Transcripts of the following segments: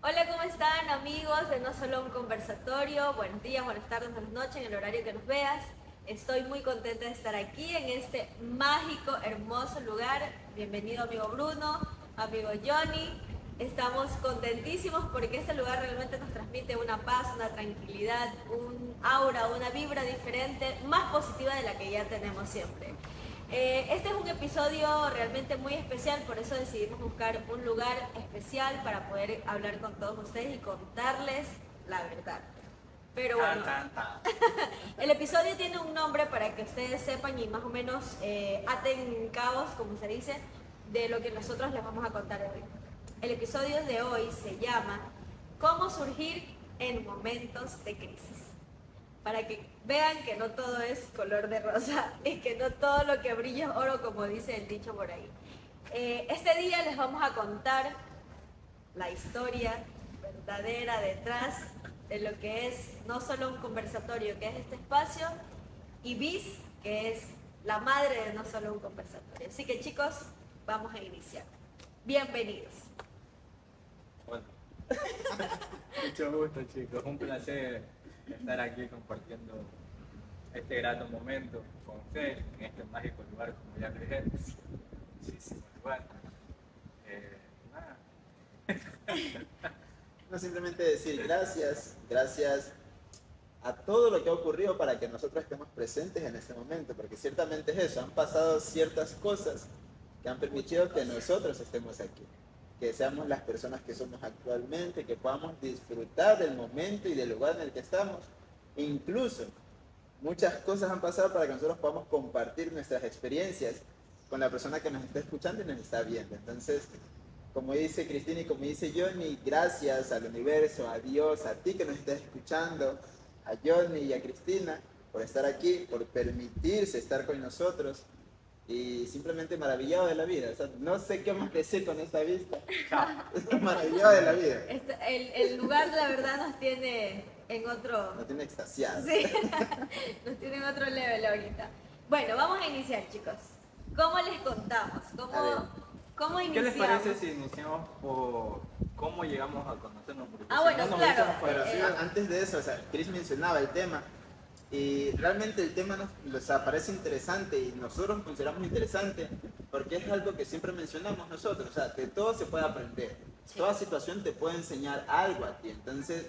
Hola, ¿cómo están amigos de No Solo un Conversatorio? Buenos días, buenas tardes, buenas noches, en el horario que nos veas. Estoy muy contenta de estar aquí en este mágico, hermoso lugar. Bienvenido amigo Bruno, amigo Johnny. Estamos contentísimos porque este lugar realmente nos transmite una paz, una tranquilidad, un aura, una vibra diferente, más positiva de la que ya tenemos siempre. Eh, este es un episodio realmente muy especial, por eso decidimos buscar un lugar especial para poder hablar con todos ustedes y contarles la verdad. Pero bueno, el episodio tiene un nombre para que ustedes sepan y más o menos eh, aten cabos, como se dice, de lo que nosotros les vamos a contar hoy. El episodio de hoy se llama ¿Cómo surgir en momentos de crisis? Para que vean que no todo es color de rosa y que no todo lo que brilla es oro, como dice el dicho por ahí. Eh, este día les vamos a contar la historia verdadera detrás de lo que es no solo un conversatorio, que es este espacio, y BIS, que es la madre de no solo un conversatorio. Así que chicos, vamos a iniciar. Bienvenidos. Bueno, mucho gusto chicos, un placer estar aquí compartiendo este grato momento con ustedes en este mágico lugar como ya dije, muchísimo lugar. Eh, no simplemente decir gracias, gracias a todo lo que ha ocurrido para que nosotros estemos presentes en este momento, porque ciertamente es eso, han pasado ciertas cosas que han permitido que nosotros estemos aquí, que seamos las personas que somos actualmente, que podamos disfrutar del momento y del lugar en el que estamos. E incluso muchas cosas han pasado para que nosotros podamos compartir nuestras experiencias con la persona que nos está escuchando y nos está viendo. Entonces, como dice Cristina y como dice Johnny, gracias al universo, a Dios, a ti que nos estás escuchando, a Johnny y a Cristina por estar aquí, por permitirse estar con nosotros y simplemente maravillado de la vida. no sé qué más decir con esta vista. maravillado de la vida. Este, el, el, lugar, la verdad, nos tiene en otro... Nos tiene extasiado. Sí, nos tiene en otro level ahorita. Bueno, vamos a iniciar, chicos. ¿Cómo les contamos? ¿Cómo, ¿cómo iniciamos? ¿Qué les parece si iniciamos por cómo llegamos a conocernos? ah, bueno, claro. Pero sí, antes de eso, o sea, Chris mencionaba el tema y realmente el tema nos, parece interesante y nosotros consideramos interesante porque es algo que siempre mencionamos nosotros, o sea, de todo se puede aprender. Toda situación te puede enseñar algo a ti. Entonces,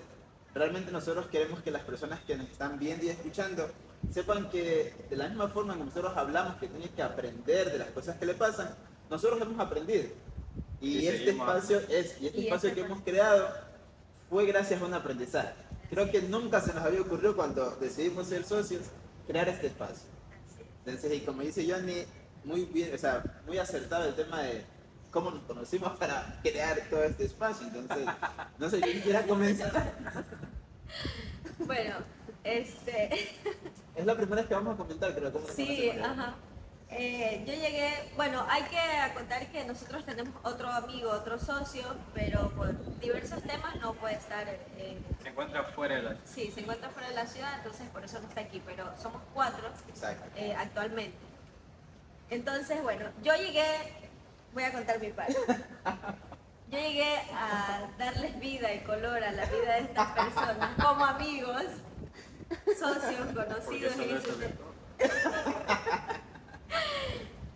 realmente nosotros queremos que las personas que nos están viendo y escuchando sepan que de la misma forma que nosotros hablamos que tienen que aprender de las cosas que le pasan, nosotros hemos aprendido. Y, este espacio, es, y este espacio que hemos creado fue gracias a un aprendizaje. Creo que nunca se nos había ocurrido cuando decidimos ser socios crear este espacio. Entonces, y como dice Johnny, muy bien, o sea, muy acertado el tema de cómo nos conocimos para crear todo este espacio. Entonces, no sé, yo quisiera comenzar. Bueno, este... Es la primera vez que vamos a comentar, creo. ¿cómo sí, ajá. Eh, yo llegué, bueno, hay que contar que nosotros tenemos otro amigo, otro socio, pero por diversos temas no puede estar. En, se encuentra fuera de la ciudad. Sí, se encuentra fuera de la ciudad, entonces por eso no está aquí, pero somos cuatro eh, actualmente. Entonces, bueno, yo llegué, voy a contar mi parte. Yo llegué a darles vida y color a la vida de estas personas como amigos, socios, conocidos ese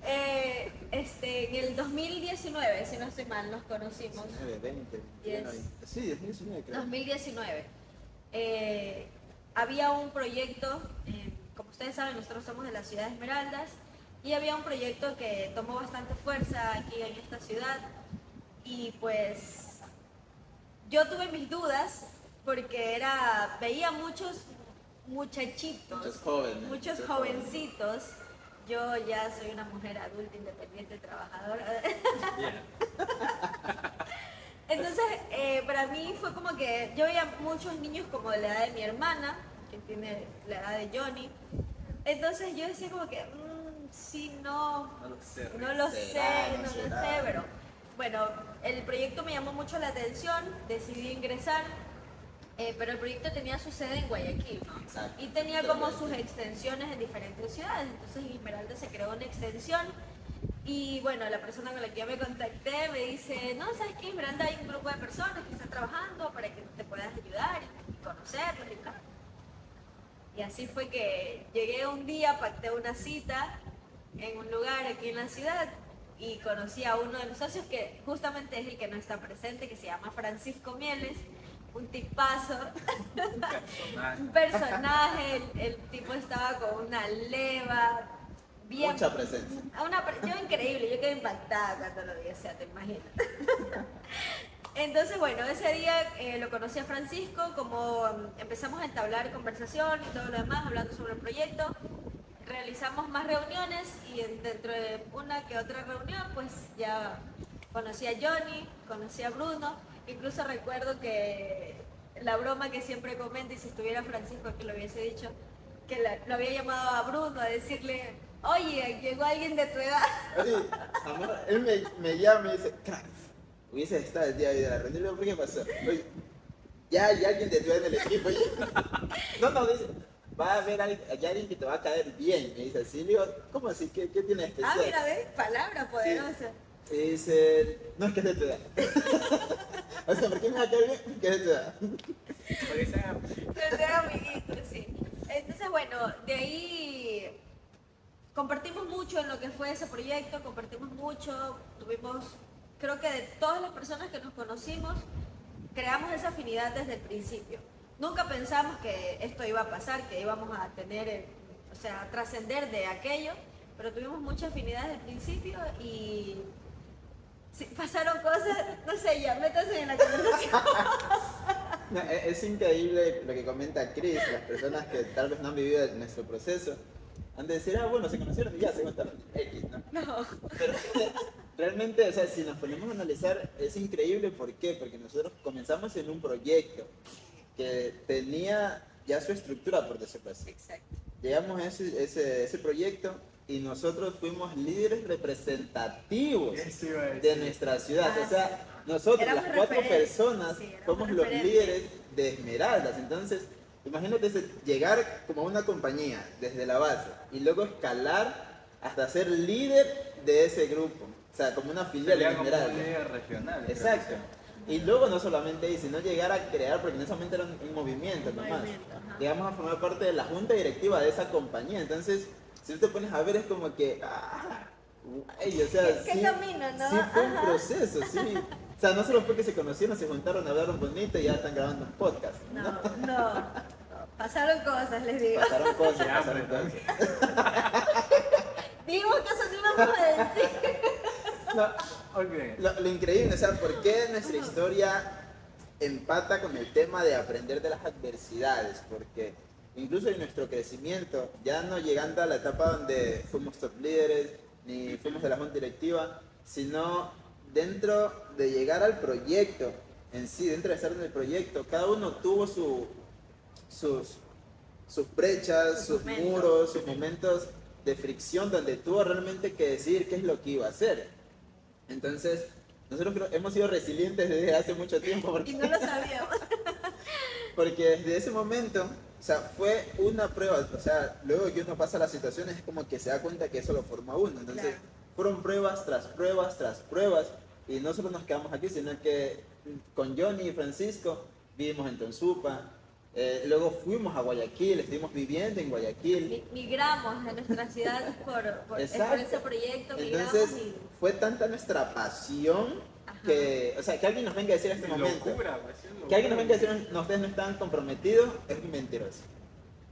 eh, este, en el 2019, si no estoy mal, nos conocimos. 2020. Sí, 2019 creo. 2019. Eh, había un proyecto, eh, como ustedes saben, nosotros somos de la ciudad de Esmeraldas, y había un proyecto que tomó bastante fuerza aquí en esta ciudad, y pues yo tuve mis dudas porque era, veía muchos muchachitos, muchos, jóvenes, muchos jovencitos yo ya soy una mujer adulta, independiente, trabajadora. Entonces, eh, para mí fue como que yo veía muchos niños como de la edad de mi hermana, que tiene la edad de Johnny. Entonces yo decía como que, mmm, sí, no, no lo sé, no lo sé, no, lo sé, pero bueno, el proyecto me llamó mucho la atención, decidí ingresar eh, pero el proyecto tenía su sede en Guayaquil y tenía como sus extensiones en diferentes ciudades. Entonces en Esmeralda se creó una extensión Y bueno, la persona con la que yo me contacté me dice, no, ¿sabes qué? En Miranda hay un grupo de personas que están trabajando para que te puedas ayudar y conocerlos y. Y así fue que llegué un día, pacté una cita en un lugar aquí en la ciudad y conocí a uno de los socios que justamente es el que no está presente, que se llama Francisco Mieles, un tipazo, un personaje, el, el tipo estaba con una leva, bien... Mucha presencia. Una, yo increíble, yo quedé impactada cuando lo vi, o sea, te imaginas. Entonces, bueno, ese día eh, lo conocí a Francisco, como mm, empezamos a entablar conversación y todo lo demás, hablando sobre el proyecto. Realizamos más reuniones y en- dentro de una que otra reunión, pues ya conocí a Johnny, conocí a Bruno. Incluso recuerdo que la broma que siempre comenta, y si estuviera Francisco aquí lo hubiese dicho, que la- lo había llamado a Bruno a decirle, oye, llegó alguien de tu edad. Amor, él me, me llama y dice, crack, hubiese estado el día de hoy de la reunión. ¿por qué pasó? Oye, ya hay alguien de tu edad en el equipo. No, no, dice, va a haber alguien, que te va a caer bien. Me dice así, le digo, ¿cómo así? ¿Qué, qué tiene de Ah, especial? mira, ¿ves? Palabra poderosa. Y dice, no es que es de tu edad. o sea, ¿por qué me va a caer bien? Porque es de tu edad. Porque sean Ser amiguitos, sí. Entonces, bueno, de ahí compartimos mucho en lo que fue ese proyecto, compartimos mucho, tuvimos, creo que de todas las personas que nos conocimos, creamos esa afinidad desde el principio. Nunca pensamos que esto iba a pasar, que íbamos a tener, eh, o sea, trascender de aquello, pero tuvimos mucha afinidad desde el principio y sí, pasaron cosas, no sé, ya, métanse en la conversación. No, e- es increíble lo que comenta Chris, las personas que tal vez no han vivido nuestro proceso. Han de decir, ah, bueno, se conocieron y ya se contaron X, ¿no? No. Pero realmente, o sea, si nos ponemos a analizar, es increíble. ¿Por qué? Porque nosotros comenzamos en un proyecto que tenía ya su estructura, por decirlo así. Exacto. Llegamos a ese, ese, ese proyecto y nosotros fuimos líderes representativos de nuestra ciudad. Ah, o sea, nosotros, Éramos las cuatro referentes, personas, sí, somos los líderes de Esmeraldas. Entonces, imagínate llegar como a una compañía desde la base y luego escalar hasta ser líder de ese grupo. O sea, como una filial de Esmeraldas. líder regional. Exacto. Y luego no solamente ahí, sino llegar a crear, porque en ese momento era un, un movimiento Un nomás. movimiento. Llegamos a formar parte de la junta directiva de esa compañía. Entonces, si tú te pones a ver, es como que. Ah, guay, o sea, ¿Qué- qué sí, camino, no? sí fue un proceso, sí. O sea, no solo fue que se conocieron, se juntaron, hablaron bonito y ya están grabando un podcast. No, no. Pasaron cosas, les digo. Pasaron cosas, Ya, pasaron cosas. Dijimos que eso no íbamos a decir. No, Ok. Lo, lo increíble, o sea, ¿por qué nuestra historia empata con el tema de aprender de las adversidades? Porque incluso en nuestro crecimiento, ya no llegando a la etapa donde fuimos top líderes, ni fuimos de la junta directiva, sino dentro de llegar al proyecto en sí, dentro de estar en el proyecto, cada uno tuvo su, sus, sus brechas, Sus sus muros, sus momentos de fricción donde tuvo realmente que decidir qué es lo que iba a hacer. Entonces, nosotros hemos sido resilientes desde hace mucho tiempo porque, Y no lo sabíamos. porque desde ese momento, o sea, fue una prueba, o sea, luego que uno pasa las situaciones es como que se da cuenta que eso lo forma uno. Entonces, Claro. fueron pruebas tras pruebas tras pruebas y no solo nos quedamos aquí, sino que con Johnny y Francisco vivimos en Tonsupa, eh, luego fuimos a Guayaquil, estuvimos viviendo en Guayaquil. Mi- Migramos de nuestra ciudad por, por, es por ese proyecto, migramos Entonces, y... fue tanta nuestra pasión que, o sea, que alguien nos venga a decir en este momento, locura. Que alguien nos venga a decir, no, ustedes no están comprometidos, es mentiroso.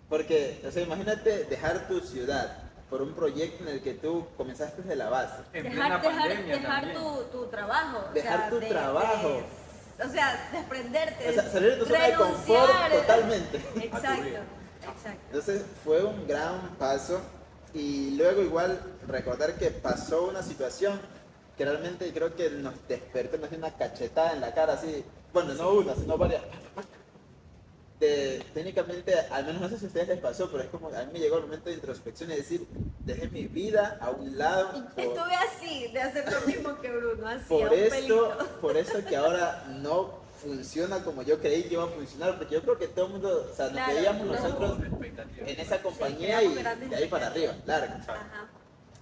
Porque, o sea, imagínate dejar tu ciudad por un proyecto en el que tú comenzaste desde la base. Dejar, dejar, dejar tu, tu trabajo. o Dejar sea, tu de- trabajo. de- o sea, desprenderte. O sea, salir de tu zona de confort totalmente. Exacto, exacto. Entonces fue un gran paso y luego igual recordar que pasó una situación que realmente creo que nos despertó, nos dio una cachetada en la cara así, bueno, no una, sino varias. De, técnicamente, al menos no sé si a ustedes les pasó, pero es como a mí me llegó el momento de introspección y decir, dejé mi vida a un lado Y por, estuve así, de hacer lo mismo que Bruno, así, a por un esto, pelito. por esto que ahora no funciona como yo creí que iba a funcionar, porque yo creo que todo el mundo, o sea, nos Claro, veíamos no. nosotros en esa compañía y de ahí para arriba, largo. Ajá.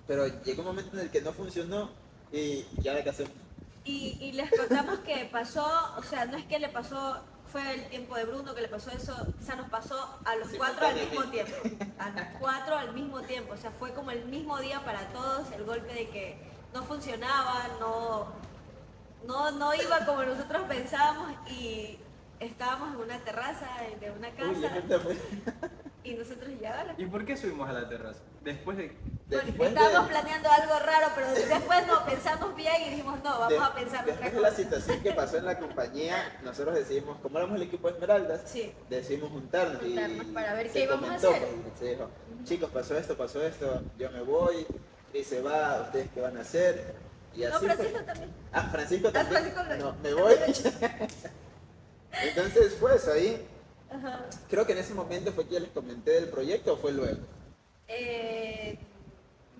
pero llegó un momento en el que no funcionó y ya qué hacemos. Y, y les contamos que pasó, o sea, no es que le pasó, fue el tiempo de Bruno que le pasó eso, o sea, nos pasó a los cuatro al mismo tiempo. A los cuatro al mismo tiempo, o sea, fue como el mismo día para todos, el golpe de que no funcionaba, no, no, no iba como nosotros pensábamos y estábamos en una terraza de una casa y nosotros ya. ¿Y por qué subimos a la terraza? Después de... Después de- estábamos planeando algo raro, pero después no pensamos bien y dijimos, no, vamos de- a pensar después de la situación que pasó en la compañía, nosotros decidimos, como éramos el equipo de Esmeraldas, Sí. decidimos juntarnos, Juntarnos y para ver qué íbamos a hacer. pues, Se dijo, chicos, pasó esto, pasó esto, yo me voy, Cris se va, ustedes qué van a hacer. Y No, así fue. Francisco también. Ah, Francisco también. Francisco lo- No, me voy. Entonces fue eso ahí. Ajá. Creo que en ese momento fue que ya les comenté del proyecto o fue luego. Eh,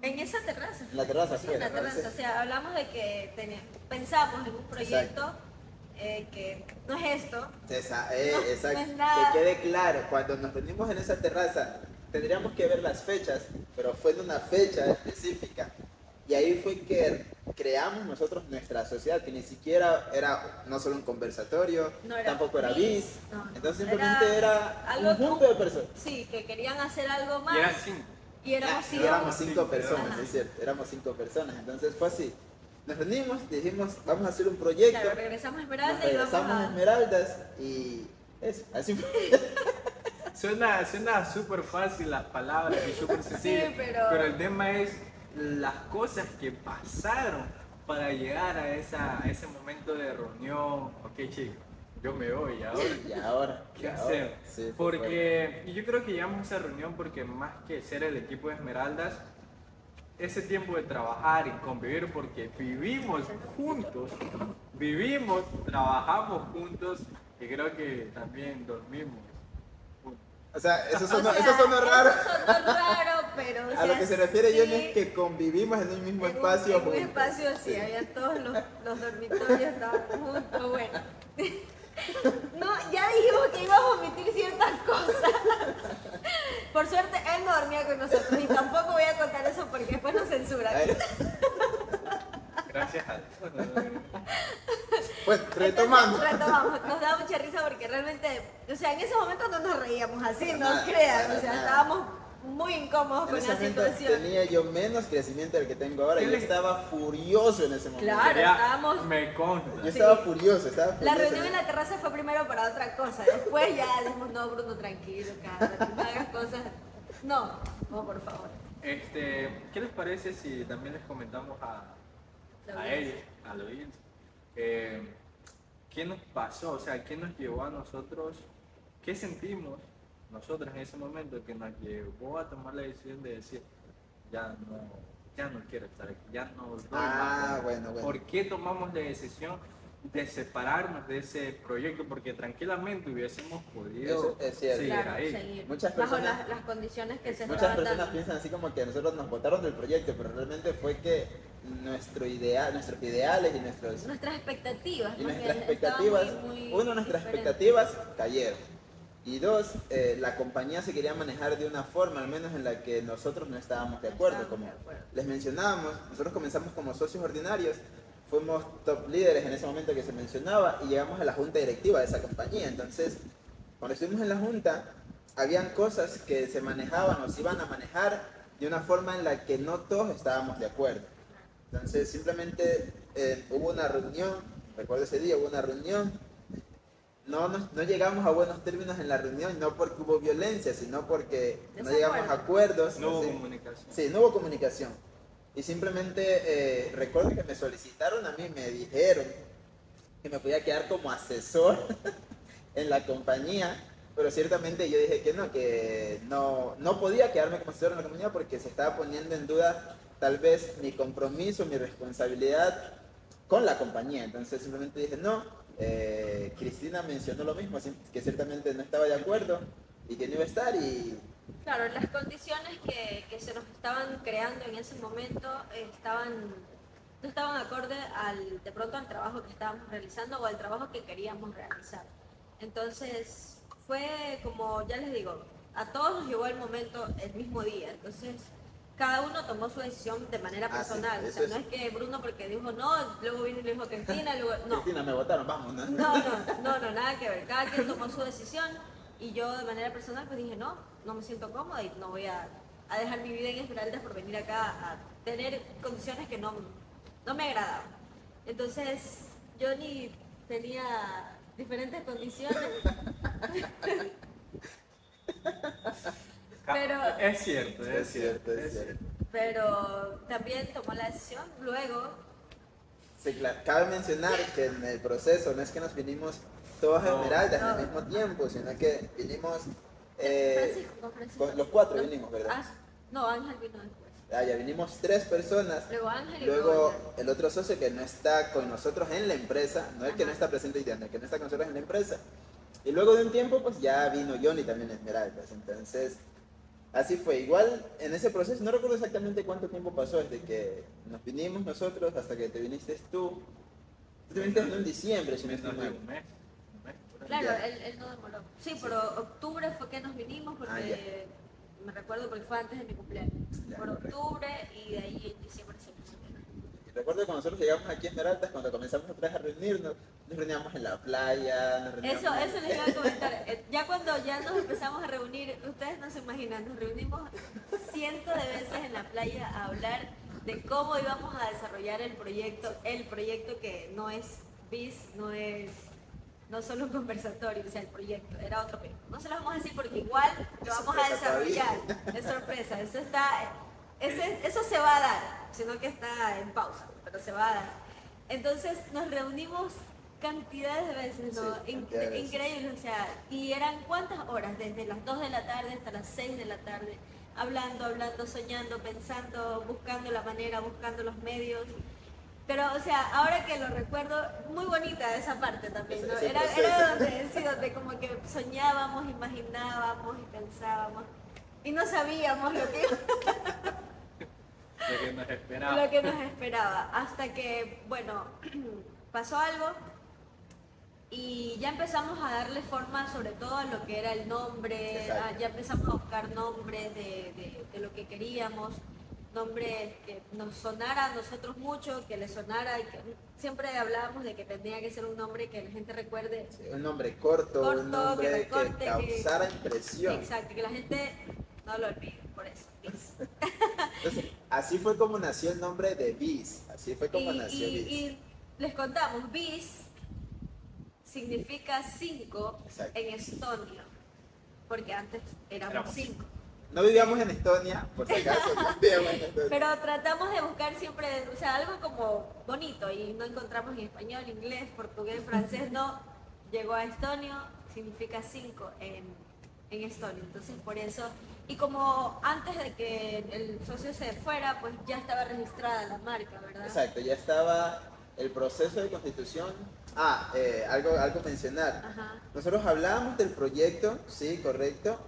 en esa terraza. En la terraza Sí, en la terraza. O sea, hablamos de que teni- pensamos en un proyecto eh, que no es esto. Esa, eh, No, exacto. no es nada. que quede claro, cuando nos reunimos en esa terraza, tendríamos que ver las fechas, pero fue en una fecha específica. Y ahí fue que creamos nosotros nuestra sociedad, que ni siquiera era no solo un conversatorio, No era tampoco era bis, no, no. Entonces simplemente era, algo un junto de personas. Sí, que querían hacer algo más. Y eran cinco. Y éramos cinco. éramos cinco Sí, personas, ajá. es cierto, éramos cinco personas. Entonces fue así. Nos reunimos, dijimos, vamos a hacer un proyecto. Claro, regresamos a Esmeralda Nos y vamos regresamos a a... Esmeraldas y eso, así fue. Suena, suena súper fácil las palabras y súper sencillo, Sí, pero- el tema es las cosas que pasaron para llegar a, esa, a ese momento de reunión. Ok, chicos, yo me voy ahora. Y ahora, y ¿Qué ahora, hacemos? sí. Porque y yo creo que llegamos a esa reunión porque más que ser el equipo de Esmeraldas, ese tiempo de trabajar y convivir, porque vivimos juntos, vivimos, trabajamos juntos y creo que también dormimos juntos. O sea, eso O sonó, sea, eso sonó raro. Eso sonó raro, pero... o A lo que se refiere sí, Johnny es que convivimos en un mismo en espacio. En un juntos. espacio, sí, había todos los, los dormitorios estaban juntos, bueno. No, ya dijimos que íbamos a omitir ciertas cosas. Por suerte, él no dormía con nosotros y tampoco voy a contar eso porque después nos censuran. Gracias a. Bueno, retomando. Entonces, retomamos. Nos da mucha risa porque realmente, o sea, en ese momento no nos reíamos así, no nada, crean, o sea, nada. estábamos muy incómodos En con ese la momento situación. tenía yo menos crecimiento del que tengo ahora. ¿Qué Yo estaba furioso en ese momento. Claro. Ya estábamos- Me consta. Yo Sí. estaba furioso, estaba La furioso. reunión en la terraza fue primero para otra cosa. Después ya dijimos, no, Bruno, tranquilo, cálmate, no hagas cosas. No, no, por favor. Este, ¿Qué les parece si también les comentamos a, La a ellos, a la audiencia, eh, qué nos pasó? O sea, qué nos llevó a nosotros, qué sentimos nosotros en ese momento que nos llevó a tomar la decisión de decir, ya no, ya no quiero estar aquí, ya no doy Ah, más". bueno, bueno. ¿Por qué tomamos la decisión de separarnos de ese proyecto? Porque tranquilamente hubiésemos podido es seguir Claro, ahí. seguir. Muchas Bajo personas- las, las condiciones que se Muchas personas dando. piensan así como que nosotros nos votaron del proyecto, pero realmente fue que nuestro idea, nuestros ideales y nuestros Nuestras expectativas. y nuestras expectativas, muy- muy uno, nuestras diferentes. expectativas cayeron. Y dos, eh, la compañía se quería manejar de una forma, al menos en la que nosotros no estábamos de acuerdo. Como les mencionábamos, nosotros comenzamos como socios ordinarios, fuimos top líderes en ese momento que se mencionaba y llegamos a la junta directiva de esa compañía. Entonces, cuando estuvimos en la junta, habían cosas que se manejaban o se iban a manejar de una forma en la que no todos estábamos de acuerdo. Entonces, simplemente eh, hubo una reunión, recuerdo ese día, hubo una reunión. No, no llegamos a buenos términos en la reunión, no porque hubo violencia, sino porque no llegamos a acuerdos. No hubo sí. comunicación. Sí, no hubo comunicación. Y simplemente eh, recuerdo que me solicitaron a mí, me dijeron que me podía quedar como asesor en la compañía, pero ciertamente yo dije que no, que no, no podía quedarme como asesor en la compañía porque se estaba poniendo en duda tal vez mi compromiso, mi responsabilidad con la compañía. Entonces simplemente dije no. Eh, Cristina mencionó lo mismo, que ciertamente no estaba de acuerdo y que no iba a estar y Claro, las condiciones que, que se nos estaban creando en ese momento estaban no estaban acorde al de pronto al trabajo que estábamos realizando o al trabajo que queríamos realizar. Entonces fue como ya les digo, a todos nos llegó el momento el mismo día. Entonces cada uno tomó su decisión de manera Ah, sí, personal. o sea, es- no es que Bruno porque dijo no, luego vino y le dijo Cristina, luego no. Cristina, me votaron, vamos, ¿no? No, no, no, no, nada que ver. Cada quien tomó su decisión y yo de manera personal pues dije no, no me siento cómoda y no voy a, a dejar mi vida en Esmeraldas por venir acá a tener condiciones que no, no me agradaban. Entonces Johnny tenía diferentes condiciones. Pero- Es cierto, es, Es cierto, es cierto. pero también tomó la decisión luego Sí, claro. Cabe mencionar que en el proceso no es que nos vinimos todos a No. Esmeraldas No. al mismo tiempo, sino que vinimos eh, Francisco, con Francisco. con los cuatro No, vinimos, ¿verdad? ah, no, Ángel vino después. ah, ya vinimos tres personas. Luego Ángel y Luego luego el otro socio que no está con nosotros en la empresa, no el que no está presente no el que no está con nosotros en la empresa. Y luego de un tiempo, pues ya vino Johnny también a Esmeraldas. Entonces, así fue. Igual en ese proceso, no recuerdo exactamente cuánto tiempo pasó desde que nos vinimos nosotros hasta que te viniste tú. Tú te viniste en diciembre, si no estoy mal. Claro, él, él no demoró. Sí, pero octubre fue que nos vinimos porque Ah, me recuerdo porque fue antes de mi cumpleaños. Ya, Por correcto. octubre y de ahí en diciembre se puso bien. Y recuerdo que cuando nosotros llegamos aquí a Esmeraldas, cuando comenzamos otra vez a reunirnos, nos reuníamos en la playa, nos reuníamos... Eso, eso les iba a comentar. Eh, Ya cuando ya nos empezamos a reunir, ustedes no se imaginan, nos reunimos cientos de veces en la playa a hablar de cómo íbamos a desarrollar el proyecto, el proyecto que no es BIS, no es no solo un conversatorio, o sea, el proyecto, era otro proyecto. No se lo vamos a decir porque igual lo vamos a desarrollar. Es sorpresa, eso está, ese- eso se va a dar, sino que está en pausa, pero se va a dar. Entonces nos reunimos cantidades de veces, ¿no? Sí, In- cantidad de veces. Increíble, o sea, y eran cuántas horas, desde las 2 de la tarde hasta las 6 de la tarde, hablando, hablando, soñando, pensando, buscando la manera, buscando los medios. Pero, o sea, ahora que lo recuerdo, muy bonita esa parte también, ¿no? Era, era donde, sí, donde como que soñábamos, imaginábamos y pensábamos. Y no sabíamos lo que, Lo que nos esperaba. lo que nos esperaba. Hasta que, bueno, pasó algo y ya empezamos a darle forma sobre todo a lo que era el nombre, Exacto. ya empezamos a buscar nombres de, de- de lo que queríamos, nombres que nos sonara a nosotros mucho, que le sonara y que siempre hablábamos de que tenía que ser un nombre que la gente recuerde. Sí, un nombre corto, Corto, un nombre que que, recorte, que- causara impresión. Exacto, que la gente no lo olvide, por eso. Entonces, así fue como nació el nombre de Bis. Así fue como Y, nació y- Bis. y les contamos, bis significa cinco Exacto. en estonio, porque antes éramos Éramos cinco. No vivíamos en Estonia, por si acaso. no vivíamos en Estonia. Pero tratamos de buscar siempre, o sea, algo como bonito y no encontramos en español, inglés, portugués, francés, no. Llegó a estonio, significa cinco en, en estonio. Entonces, por eso, y como antes de que el socio se fuera, pues ya estaba registrada la marca, ¿verdad? Exacto, ya estaba el proceso de constitución. Ah, eh, algo, algo mencionar. Ajá. Nosotros hablábamos del proyecto, sí, correcto,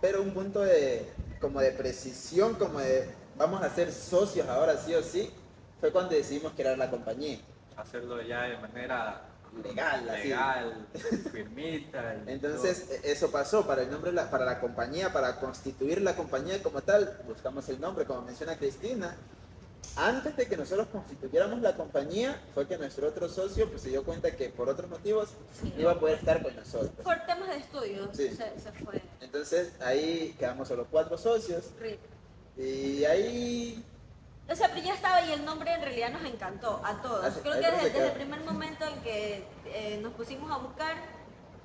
pero un punto de como de precisión, como de vamos a ser socios ahora sí o sí, fue cuando decidimos crear la compañía. Hacerlo ya de manera Legal, así. legal, firmita. y Entonces, e- eso pasó para el nombre, de la- para la compañía, para constituir la compañía como tal, buscamos el nombre, como menciona Cristina. Antes de que nosotros constituyéramos la compañía, fue que nuestro otro socio pues, se dio cuenta que por otros motivos Sí. no iba a poder estar con nosotros. Por temas de estudio Sí. se, se fue. Entonces, ahí quedamos solo cuatro socios RIP. y ahí O sea, pero ya estaba y el nombre en realidad nos encantó a todos. Así- Creo que creo desde, el primer momento en que eh, nos pusimos a buscar,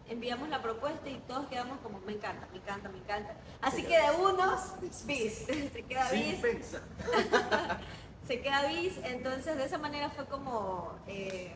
enviamos la propuesta y todos quedamos como, me encanta, me encanta, me encanta. Así Sí, que de uno, bis, se queda bis, se queda bis. Entonces de esa manera fue como eh,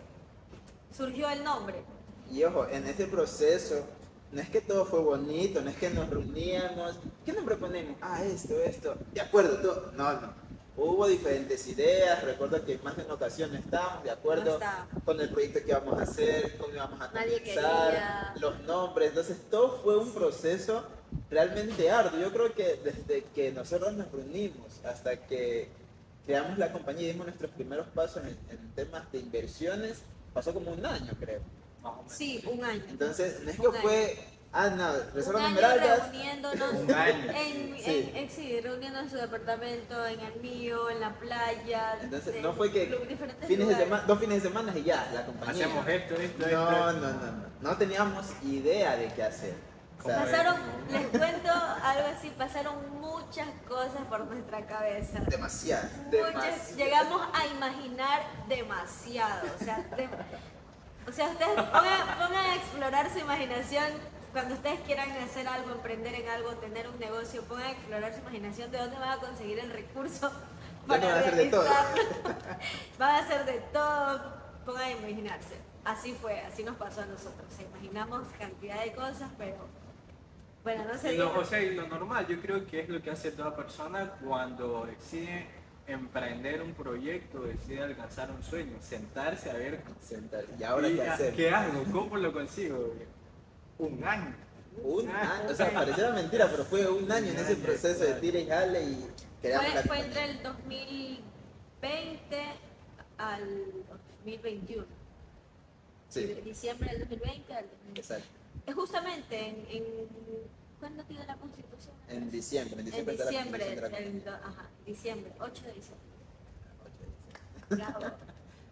surgió el nombre. Y ojo, en ese proceso, no es que todo fue bonito, no es que nos reuníamos, ¿qué nombre ponemos? Ah, esto, esto, de acuerdo, todo. No, no. Hubo diferentes ideas, recuerdo que más de una ocasión no estábamos de acuerdo con el proyecto que íbamos a hacer, cómo íbamos a comenzar, los nombres, entonces todo fue un proceso realmente arduo. Yo creo que desde que nosotros nos reunimos hasta que creamos la compañía y dimos nuestros primeros pasos en, en temas de inversiones, pasó como un año, creo. Más o menos. Sí, un año. Entonces, no es que fue Ah, no, un Reserva año Esmeraldas. reuniéndonos Un año. en, Sí. en- en- sí, reuniéndonos en su departamento, en el mío, en la playa. Entonces, de- no fue que fines de semana, dos fines de semana y ya, la compañía. Hacemos esto, esto, esto. No, no, no, no. No teníamos idea de qué hacer. Pasaron, les cuento algo así, pasaron muchas cosas por nuestra cabeza. demasiado. Muchas, demasiado. llegamos a imaginar demasiado. O sea, de- o sea ustedes pongan, pongan a explorar su imaginación cuando ustedes quieran hacer algo, emprender en algo, tener un negocio, pongan a explorar su imaginación de dónde van a conseguir el recurso no van a hacer de todo. realizarlo. Van a hacer de todo, pongan a imaginarse. Así fue, así nos pasó a nosotros. O sea, imaginamos cantidad de cosas, pero bueno, no sé. Lo, o sea, y lo normal, yo creo que es lo que hace toda persona cuando decide emprender un proyecto, decide alcanzar un sueño, sentarse a ver Sentar- ¿Y ahora y qué a- hacer? ¿Qué hago? ¿Cómo lo consigo? Un año. Un Ah, año, o sea, pareciera mentira, pero fue un año en ese proceso de tira y jale y creamos Fue, la fue entre el 2020 al 2021. Sí, De diciembre del 2020 al 2021. exacto. Es justamente en, en ¿cuándo tiene la constitución? En diciembre, en En diciembre está la diciembre, constitución de la el do- ajá, diciembre, 8 de diciembre. compañía. Bravo.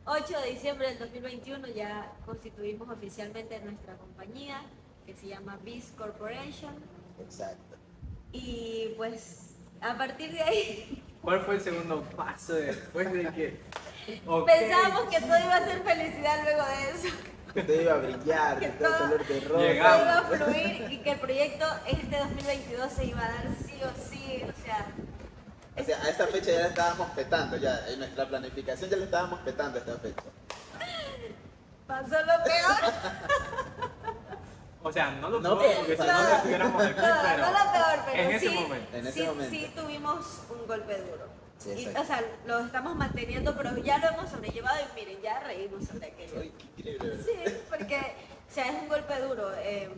8 de diciembre del 2021 ya constituimos oficialmente nuestra compañía que se llama Biz Corporation Exacto. y pues a partir de ahí ¿Cuál fue el segundo paso después de que... pensábamos que todo iba a ser felicidad luego de eso. Que todo iba a brillar, que Que todo todo- color de rosa. iba a fluir y que el proyecto este 2022 se iba a dar sí o sí, o sea, O sea, a esta fecha ya la estábamos petando, ya en nuestra planificación ya la estábamos petando a esta fecha. pasó lo peor. O sea, no lo No, puedo porque si no no, lo estuviéramos aquí, No, pero no lo peor, pero en ese sí, momento. En ese sí, momento. sí tuvimos un golpe duro. Sí, Y, exacto. o sea, lo estamos manteniendo, pero ya lo hemos sobrellevado y miren, ya reímos sobre aquello. Sí, porque, o sea, es un golpe duro. eh,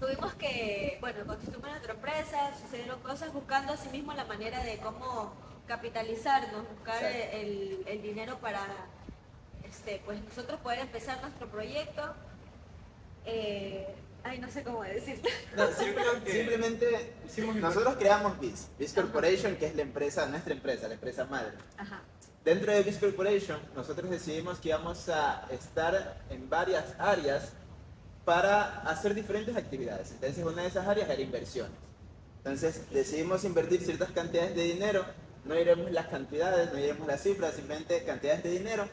tuvimos que, bueno, constituimos nuestra empresa, sucedieron cosas buscando así mismo la manera de cómo capitalizarnos, buscar el, el dinero para, este, pues nosotros poder empezar nuestro proyecto. Eh, ay, no sé cómo decirlo. No, simplemente hicimos nosotros creamos Biz, Biz Corporation, que es la empresa, nuestra empresa, la empresa madre. Ajá. Dentro de Biz Corporation, nosotros decidimos que íbamos a estar en varias áreas para hacer diferentes actividades. Entonces, una de esas áreas era inversiones. Entonces, decidimos invertir ciertas cantidades de dinero. No iremos las cantidades, no iremos las cifras, simplemente cantidades de dinero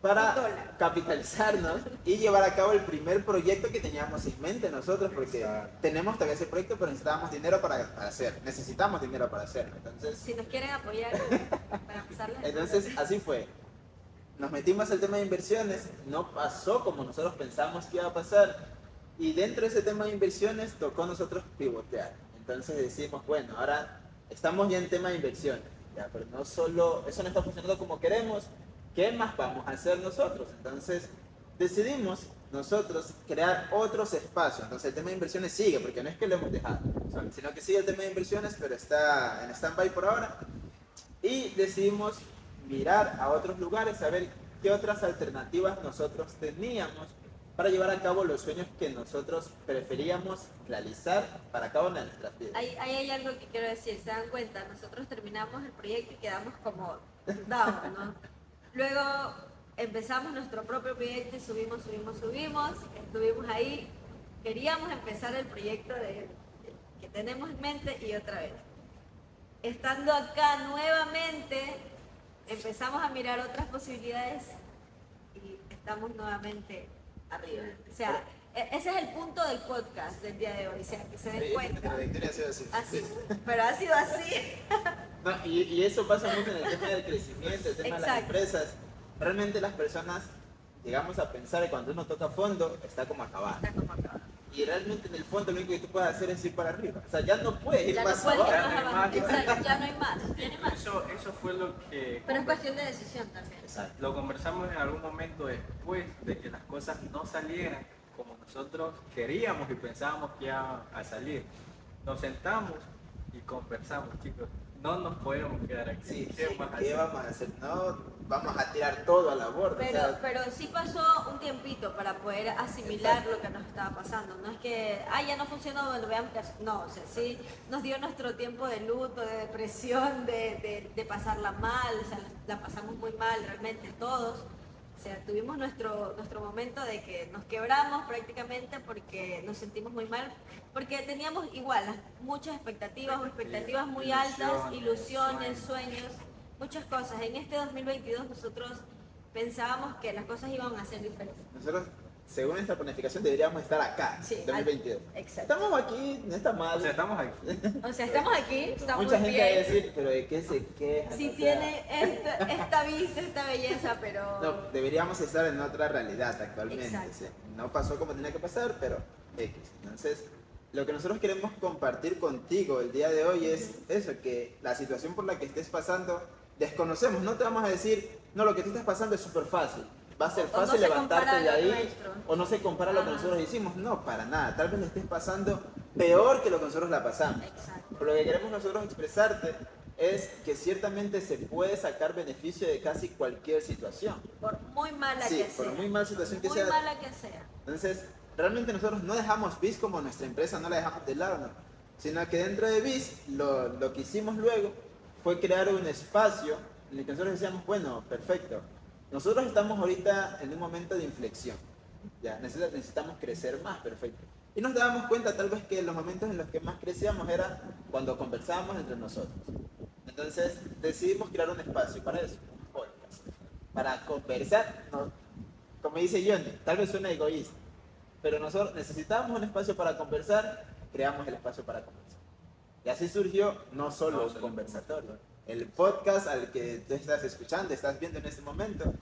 para capitalizarnos y llevar a cabo el primer proyecto que teníamos en mente nosotros, porque Exacto. tenemos todavía ese proyecto, pero necesitábamos dinero para, para hacer, necesitamos dinero para hacerlo. Entonces, Si nos quieren apoyar para pasarles. entonces, así fue. Nos metimos al tema de inversiones, no pasó como nosotros pensamos que iba a pasar. Y dentro de ese tema de inversiones tocó a nosotros pivotear. Entonces decimos, bueno, ahora estamos ya en tema de inversiones. Ya, pero no solo, eso no está funcionando como queremos. ¿Qué más vamos a hacer nosotros? Entonces decidimos nosotros crear otros espacios. Entonces el tema de inversiones sigue, porque no es que lo hemos dejado, sino que sigue el tema de inversiones, pero está en stand-by por ahora y decidimos mirar a otros lugares, a ver qué otras alternativas nosotros teníamos para llevar a cabo los sueños que nosotros preferíamos realizar para cabo en nuestras vidas. Ahí, ahí hay algo que quiero decir, se dan cuenta, nosotros terminamos el proyecto y quedamos como down, ¿no? Luego empezamos nuestro propio proyecto y subimos, subimos, subimos, estuvimos ahí, queríamos empezar el proyecto que tenemos en mente y otra vez. Estando acá nuevamente, empezamos a mirar otras posibilidades y estamos nuevamente arriba. Ese es el punto del podcast del día de hoy, o sea, que se den Sí, cuenta. trayectoria ha sido así. Así, pero ha sido así. No, y, y eso pasa mucho en el tema del crecimiento, el tema de las Exacto. empresas. Realmente las personas llegamos a pensar que cuando uno toca fondo está como acabado. Está como acá. Y realmente en el fondo lo único que tú puedes hacer es ir para arriba. O sea, ya no puedes ir Ya no más puedes no hay abajo. más. Exacto, ya no hay más. Ya no hay más. Eso, eso fue lo que Pero es cuestión de decisión también. Exacto. lo conversamos en algún momento después de que las cosas no salieran como nosotros queríamos y pensábamos que iban a salir. Nos sentamos y conversamos, chicos. No nos podemos quedar aquí. Sí, ¿Qué vamos a hacer? No, vamos a tirar todo a la borda. o Pero, sea, pero sí pasó un tiempito para poder asimilar lo que nos estaba pasando. No es que, ah, ya no funcionó, bueno, veamos qué hace". No, o sea, sí nos dio nuestro tiempo de luto, de depresión, de, de, de pasarla mal, o sea, la, la pasamos muy mal realmente todos. O sea, tuvimos nuestro, nuestro momento de que nos quebramos prácticamente porque nos sentimos muy mal, porque teníamos igual muchas expectativas, expectativas muy altas, Ilusiones, sueños, muchas cosas. En este 2022 nosotros pensábamos que las cosas iban a ser diferentes. Según nuestra planificación, deberíamos estar acá, Sí, 2022. al- exacto. Estamos aquí, no está mal. O sea, estamos aquí. O sea, estamos aquí, estamos Mucha gente va a decir, pero ¿de qué se queja? Sí O sea, tiene esta, esta vista, esta belleza, pero... No, deberíamos estar en otra realidad actualmente. Exacto. ¿sí? No pasó como tenía que pasar, pero X. Entonces, lo que nosotros queremos compartir contigo el día de hoy es eso, que la situación por la que estés pasando, desconocemos. No te vamos a decir, no, lo que tú estás pasando es súper fácil. Va a ser no fácil se levantarte de ahí. nuestro. O no se compara lo que nosotros hicimos. No, para nada. Tal vez le estés pasando peor que lo que nosotros la pasamos. Exacto. Pero lo que queremos nosotros expresarte es que ciertamente se puede sacar beneficio de casi cualquier situación. Por muy mala Sí, que por sea. muy mala situación que muy sea. mala que sea. Entonces, realmente nosotros no dejamos BIS como nuestra empresa, no la dejamos de lado, no. Sino que dentro de BIS, lo, lo que hicimos luego fue crear un espacio en el que nosotros decíamos, bueno, perfecto. Nosotros estamos ahorita en un momento de inflexión. Ya, necesitamos crecer más, perfecto. Y nos dábamos cuenta tal vez que los momentos en los que más crecíamos era cuando conversábamos entre nosotros. Entonces decidimos crear un espacio para eso, un podcast. Para conversar, no, como dice Johnny, tal vez suena egoísta, pero nosotros necesitábamos un espacio para conversar, creamos el espacio para conversar. Y así surgió no solo No un conversatorio, el podcast al que tú estás escuchando, estás viendo en este momento,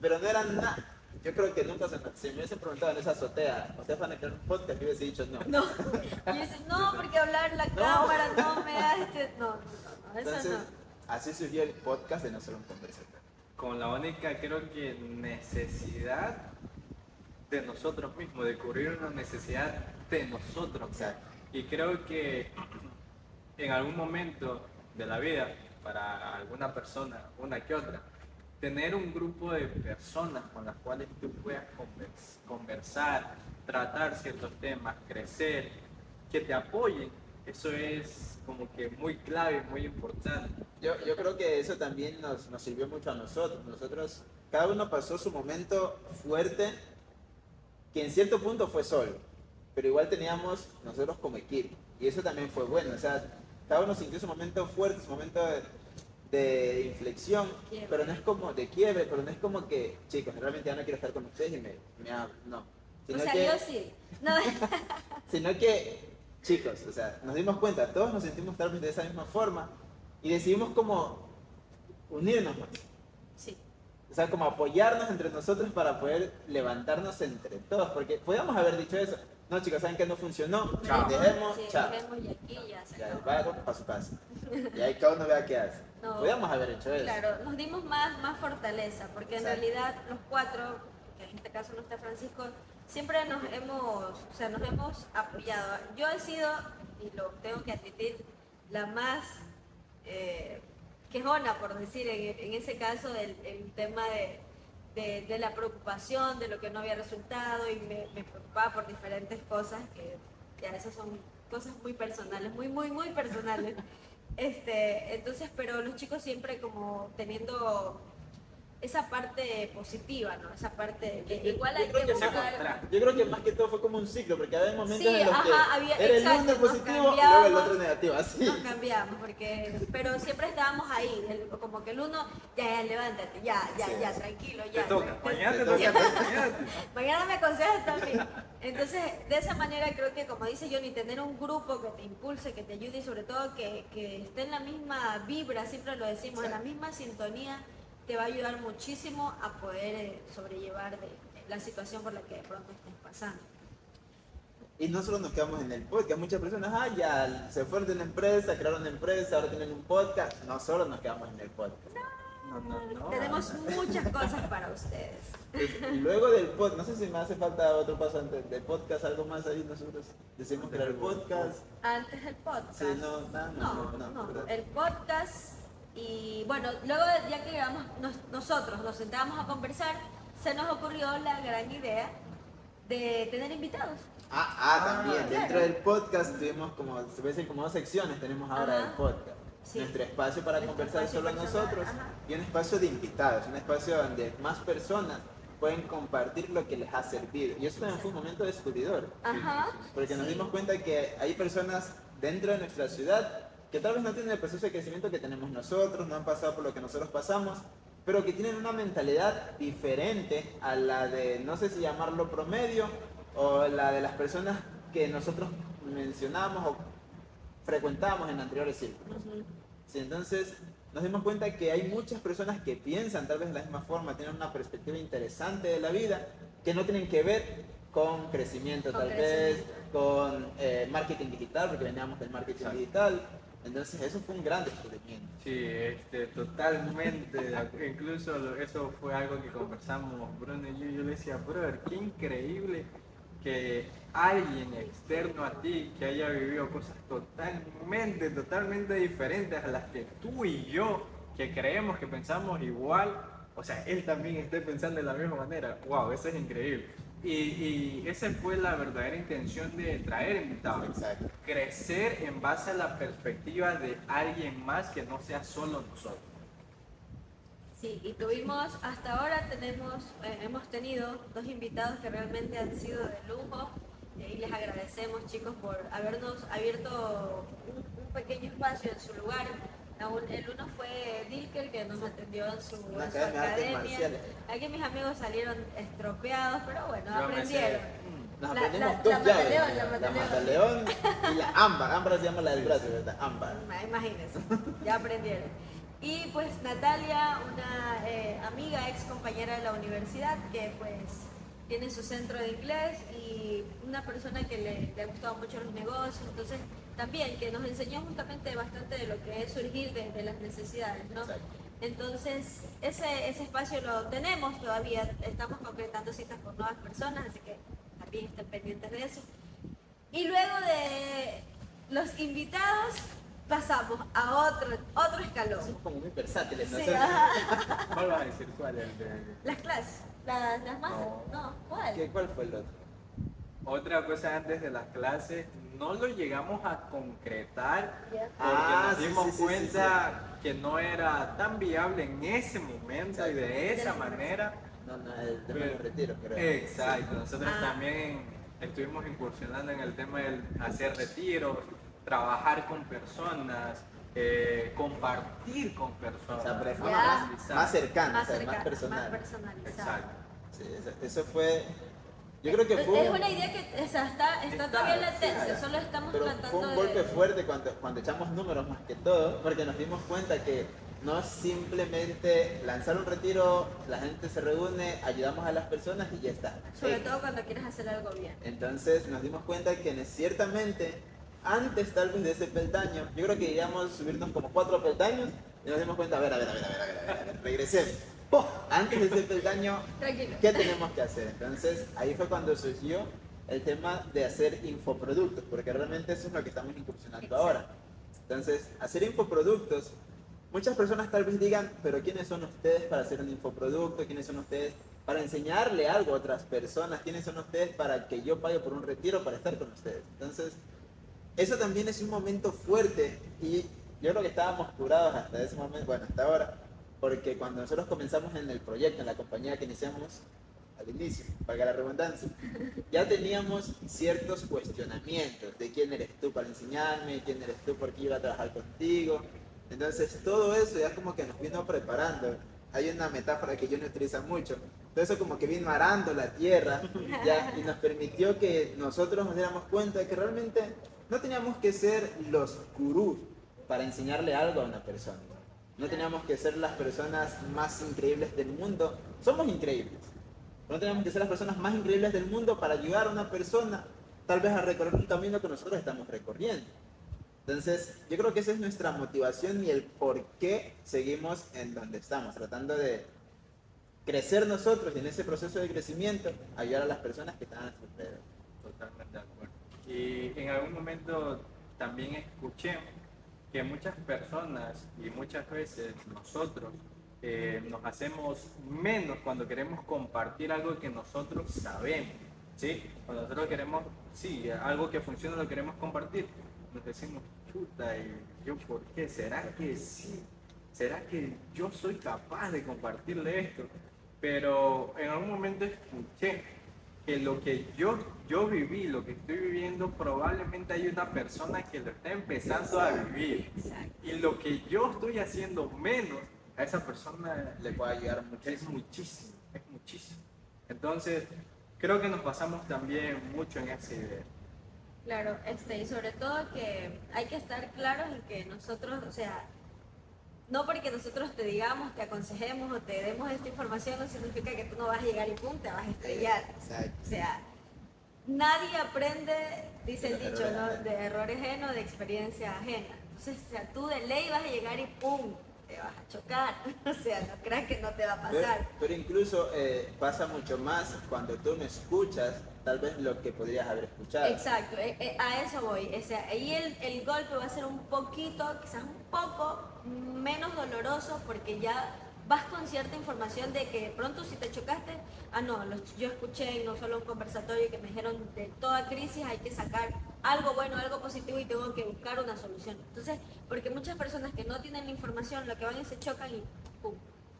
pero no era nada. Yo creo que nunca se, si me hubiesen preguntado en esa azotea, ¿ustedes van a crear un podcast? Yo hubiese dicho no. No. Y no, porque hablar en la cámara no me da este... No, no, no, no, eso Entonces, no. así surgió el podcast de no solo un conversatorio. Con la única, creo que, necesidad de nosotros mismos, de cubrir una necesidad de nosotros. Exacto. Y creo que en algún momento de la vida, para alguna persona, una que otra, tener un grupo de personas con las cuales tú puedas convers- conversar, tratar ciertos temas, crecer, que te apoyen, eso es como que muy clave, muy importante. Yo, yo creo que eso también nos, nos sirvió mucho a nosotros. Nosotros, cada uno pasó su momento fuerte, que en cierto punto fue solo, pero igual teníamos nosotros como equipo. Y eso también fue bueno. O sea, cada uno sintió su momento fuerte, su momento de, de inflexión, Quiebre. pero no es como de quiebre, pero no es como que, chicos, realmente ya no quiero estar con ustedes y me, me hablo. No. O Sino sea, que- yo sí. No, sino que, chicos, o sea, nos dimos cuenta, todos nos sentimos tal vez de esa misma forma y decidimos como unirnos más. sí. O sea, como apoyarnos entre nosotros para poder levantarnos entre todos, porque podíamos haber dicho eso. No, chicos, ¿saben que no funcionó? Chao. Dejemos, Sí, chao. dejemos y aquí ya se Ya, acabó. vaya para su casa. Y ahí cada uno vea qué hace. No. Podíamos haber hecho eso. Claro, nos dimos más, más fortaleza, porque en realidad los cuatro, que en este caso no está Francisco, siempre nos hemos, o sea, nos hemos apoyado. Yo he sido, y lo tengo que admitir, la más eh, quejona, por decir, en, en ese caso, el, el tema de, de- de la preocupación, de lo que no había resultado, y me, me preocupaba por diferentes cosas, que ya esas son cosas muy personales, muy, muy, muy personales. Este, entonces, pero los chicos siempre como teniendo esa parte positiva, ¿no? Esa parte que Yo- igual yo hay creo que buscar. Yo creo que más que todo fue como un ciclo, porque había momentos Sí, en los que ajá, había- era el exacto, uno nos positivo y luego el otro negativo, así. Nos cambiamos, porque, pero siempre estábamos ahí, el- como que el uno, ya, ya, levántate, ya, ya, Sí. ya, tranquilo, Te ya. toca, mañana te toca, toca. mañana. Mañana me aconsejas también. Entonces, de esa manera creo que, como dice Johnny, tener un grupo que te impulse, que te ayude y sobre todo que, que esté en la misma vibra, siempre lo decimos, en la misma sintonía, te va a ayudar muchísimo a poder eh, sobrellevar de, la situación por la que de pronto estés pasando. Y no solo nos quedamos en el podcast, muchas personas, ah, ya se fueron de una empresa, crearon una empresa, ahora tienen un podcast. No solo nos quedamos en el podcast. No, no, no. Tenemos muchas cosas para ustedes. Y luego del podcast, no sé si me hace falta otro paso antes del podcast, algo más ahí nosotros decimos crear el podcast. Antes del podcast. Sí, no, No, no, no, el podcast Y bueno, luego ya que llegamos, nos- nosotros nos sentábamos a conversar, se nos ocurrió la gran idea de tener invitados. Ah, ah, también, claro. dentro del podcast tuvimos como, se puede decir como dos secciones tenemos ahora Ajá. del podcast. Sí. Nuestro espacio para Nuestro conversar espacio solo personal, nosotros ajá. y un espacio de invitados, un espacio donde más personas pueden compartir lo que les ha servido. Y eso también fue un momento descubridor, Ajá. porque nos sí. dimos cuenta que hay personas dentro de nuestra ciudad que tal vez no tienen el proceso de crecimiento que tenemos nosotros, no han pasado por lo que nosotros pasamos, pero que tienen una mentalidad diferente a la de, no sé si llamarlo promedio, o la de las personas que nosotros mencionamos o frecuentábamos en anteriores círculos. Sí, entonces nos dimos cuenta que hay muchas personas que piensan tal vez de la misma forma, tienen una perspectiva interesante de la vida, que no tienen que ver con crecimiento Con tal crecimiento. vez, con eh, marketing digital, porque veníamos del marketing Exacto. digital. Entonces eso fue un gran descubrimiento. Sí, este, totalmente. Incluso eso fue algo que conversamos Bruno y yo. Yo le decía, brother, qué increíble que alguien externo a ti que haya vivido cosas totalmente, totalmente diferentes a las que tú y yo, que creemos que pensamos igual, o sea, él también esté pensando de la misma manera. Wow, eso es increíble. Y, y esa fue la verdadera intención de traer invitados Exacto. crecer en base a la perspectiva de alguien más que no sea solo nosotros. Sí, y tuvimos, hasta ahora tenemos, eh, hemos tenido dos invitados que realmente han sido de lujo eh, y les agradecemos chicos por habernos abierto un, un pequeño espacio en su lugar. Un- El uno fue Dilker que nos atendió en su, Una en su academia. Aquí mis amigos salieron estropeados, pero bueno, Yo aprendieron. Nos La- aprendimos la- dos la llaves. mataleón, la la mataleón. y la ámbar. Ámbar se llama la del brazo, ¿verdad? Ámbar. Ma- Imagínense, ya aprendieron. Y pues Natalia, una eh, amiga, ex compañera de la universidad, que pues tiene su centro de inglés y una persona que le, le ha gustado mucho los negocios, entonces también que nos enseñó justamente bastante de lo que es surgir de, de las necesidades, ¿no? Exacto. Entonces, ese, ese espacio lo tenemos todavía, estamos concretando citas con nuevas personas, así que también estén pendientes de eso. Y luego de los invitados, pasamos a otro, otro escalón. Somos como muy versátiles Sí, nosotros. ajá. ¿Cuál vas a decir cuál es el de- Las clases, las, las más... No. No, ¿cuál? ¿Qué- ¿Cuál fue el otro? Otra cosa antes de las clases, no lo llegamos a concretar porque Ah, nos sí, dimos sí, sí, sí, cuenta que no era tan viable en ese momento y de esa manera. No, no, el tema del retiro, creo. Exacto, nosotros Ah. también estuvimos incursionando en el tema del hacer retiros, trabajar con personas, eh, compartir con personas. O sea, pero más, personalizar. más cercana, más o sea, más personal. más personalizada. Exacto. Sí, eso, eso fue. Yo creo que fue. Es una idea que o sea, está, está Está, todavía latente, sí. solo estamos Pero tratando fue un de... golpe fuerte cuando, cuando echamos números más que todo, porque nos dimos cuenta que no es simplemente lanzar un retiro, la gente se reúne, ayudamos a las personas y ya está. Sobre todo cuando quieres hacer algo bien. Entonces nos dimos cuenta que ciertamente, antes tal vez de ese peldaño, yo creo que iríamos subirnos como cuatro peldaños y nos dimos cuenta, a a ver, a ver, a ver, a ver, a ver, a ver, regresemos. Antes de ese peldaño, Tranquilo. ¿qué tenemos que hacer? Entonces ahí fue cuando surgió el tema de hacer infoproductos, porque realmente eso es lo que estamos incursionando Exacto. ahora. Entonces, hacer infoproductos, muchas personas tal vez digan, pero ¿quiénes son ustedes para hacer un infoproducto? ¿Quiénes son ustedes para enseñarle algo a otras personas? ¿Quiénes son ustedes para que yo pague por un retiro para estar con ustedes? Entonces, eso también es un momento fuerte y yo creo que estábamos curados hasta ese momento, bueno, hasta ahora, porque cuando nosotros comenzamos en el proyecto, en la compañía que iniciamos al inicio, valga la redundancia, ya teníamos ciertos cuestionamientos de quién eres tú para enseñarme, quién eres tú porque iba a trabajar contigo. Entonces todo eso ya como que nos vino preparando. Hay una metáfora que yo no utilizo mucho. Todo eso como que vino arando la tierra ya, y nos permitió que nosotros nos diéramos cuenta de que realmente no teníamos que ser los gurús para enseñarle algo a una persona. No teníamos que ser las personas más increíbles del mundo. Somos increíbles. No tenemos que ser las personas más increíbles del mundo para ayudar a una persona tal vez a recorrer un camino que nosotros estamos recorriendo. Entonces, yo creo que esa es nuestra motivación y el por qué seguimos en donde estamos, tratando de crecer nosotros y en ese proceso de crecimiento ayudar a las personas que están a nuestro alrededor. Totalmente de acuerdo. Y en algún momento también escuché que muchas personas y muchas veces nosotros eh, nos hacemos menos cuando queremos compartir algo que nosotros sabemos. ¿sí? Cuando nosotros queremos, sí, algo que funciona lo queremos compartir, nos decimos, chuta, ¿y yo por qué? ¿Será que sí? ¿Será que yo soy capaz de compartirle esto? Pero en algún momento escuché que lo que yo, yo viví, lo que estoy viviendo, probablemente hay una persona que lo está empezando a vivir. Y lo que yo estoy haciendo menos, a esa persona le puede ayudar mucho. Es muchísimo, es muchísimo. Entonces, creo que nos basamos también mucho en esa idea. Claro, este, y sobre todo que hay que estar claros en que nosotros, o sea, no porque nosotros te digamos, te aconsejemos o te demos esta información no significa que tú no vas a llegar y pum, te vas a estrellar. O sea, nadie aprende, dice el dicho, ¿no? de errores ajenos, de experiencia ajena. Entonces, o sea, tú de ley vas a llegar y pum, te vas a chocar. O sea, no creas que no te va a pasar. Pero, incluso eh, pasa mucho más cuando tú no escuchas tal vez lo que podrías haber escuchado. Exacto, eh, eh, a eso voy. O sea, ahí el, el golpe va a ser un poquito, quizás un poco menos doloroso porque ya vas con cierta información de que pronto si te chocaste, ah no, yo escuché no solo un conversatorio que me dijeron de toda crisis hay que sacar algo bueno, algo positivo y tengo que buscar una solución. Entonces, porque muchas personas que no tienen la información, lo que van y se chocan y pum,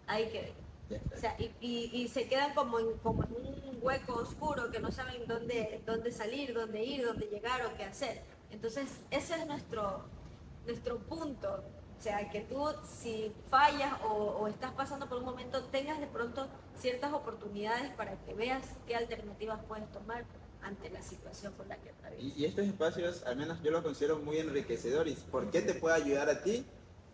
ahí que o sea, y, y, se quedan como en, como en un hueco oscuro que no saben dónde, dónde salir, dónde ir, dónde llegar o qué hacer. Entonces, ese es nuestro, nuestro punto. O sea, que tú si fallas o, o, estás pasando por un momento, tengas de pronto ciertas oportunidades para que veas qué alternativas puedes tomar ante la situación por la que atraviesas. Y, y estos espacios, al menos yo los considero muy enriquecedores. ¿Por qué te puede ayudar a ti?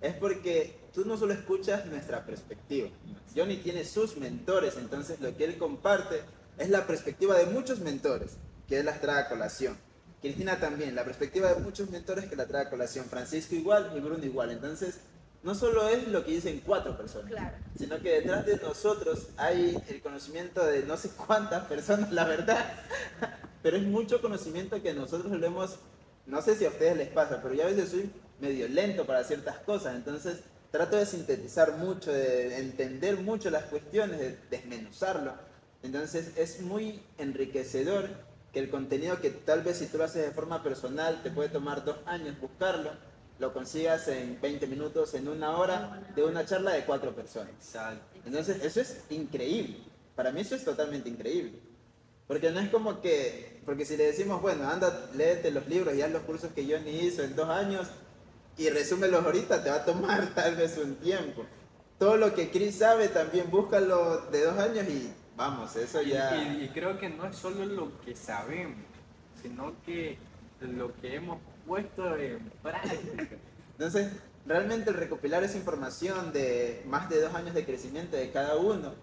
Es porque tú no solo escuchas nuestra perspectiva. Johnny tiene sus mentores, entonces lo que él comparte es la perspectiva de muchos mentores, que él las trae a colación. Cristina también, la perspectiva de muchos mentores que la trae a colación. Francisco igual y Bruno igual. Entonces, no solo es lo que dicen cuatro personas, sino que detrás de nosotros hay el conocimiento de no sé cuántas personas, la verdad. Pero es mucho conocimiento que nosotros lo hemos, no sé si a ustedes les pasa, pero yo a veces soy medio lento para ciertas cosas. Entonces, trato de sintetizar mucho, de entender mucho las cuestiones, de desmenuzarlo. Entonces es muy enriquecedor que el contenido que tal vez si tú lo haces de forma personal te puede tomar dos años buscarlo, lo consigas en 20 minutos, en una hora, de una charla de cuatro personas. Entonces eso es increíble. Para mí eso es totalmente increíble. Porque no es como que, porque si le decimos, bueno, anda, léete los libros y haz los cursos que Johnny hizo en dos años, y resúmelos ahorita, te va a tomar tal vez un tiempo. Todo lo que Chris sabe también búscalo de dos años y vamos, eso ya... Y, creo que no es solo lo que sabemos, sino que lo que hemos puesto en práctica. Entonces, realmente el recopilar esa información de más de dos años de crecimiento de cada uno,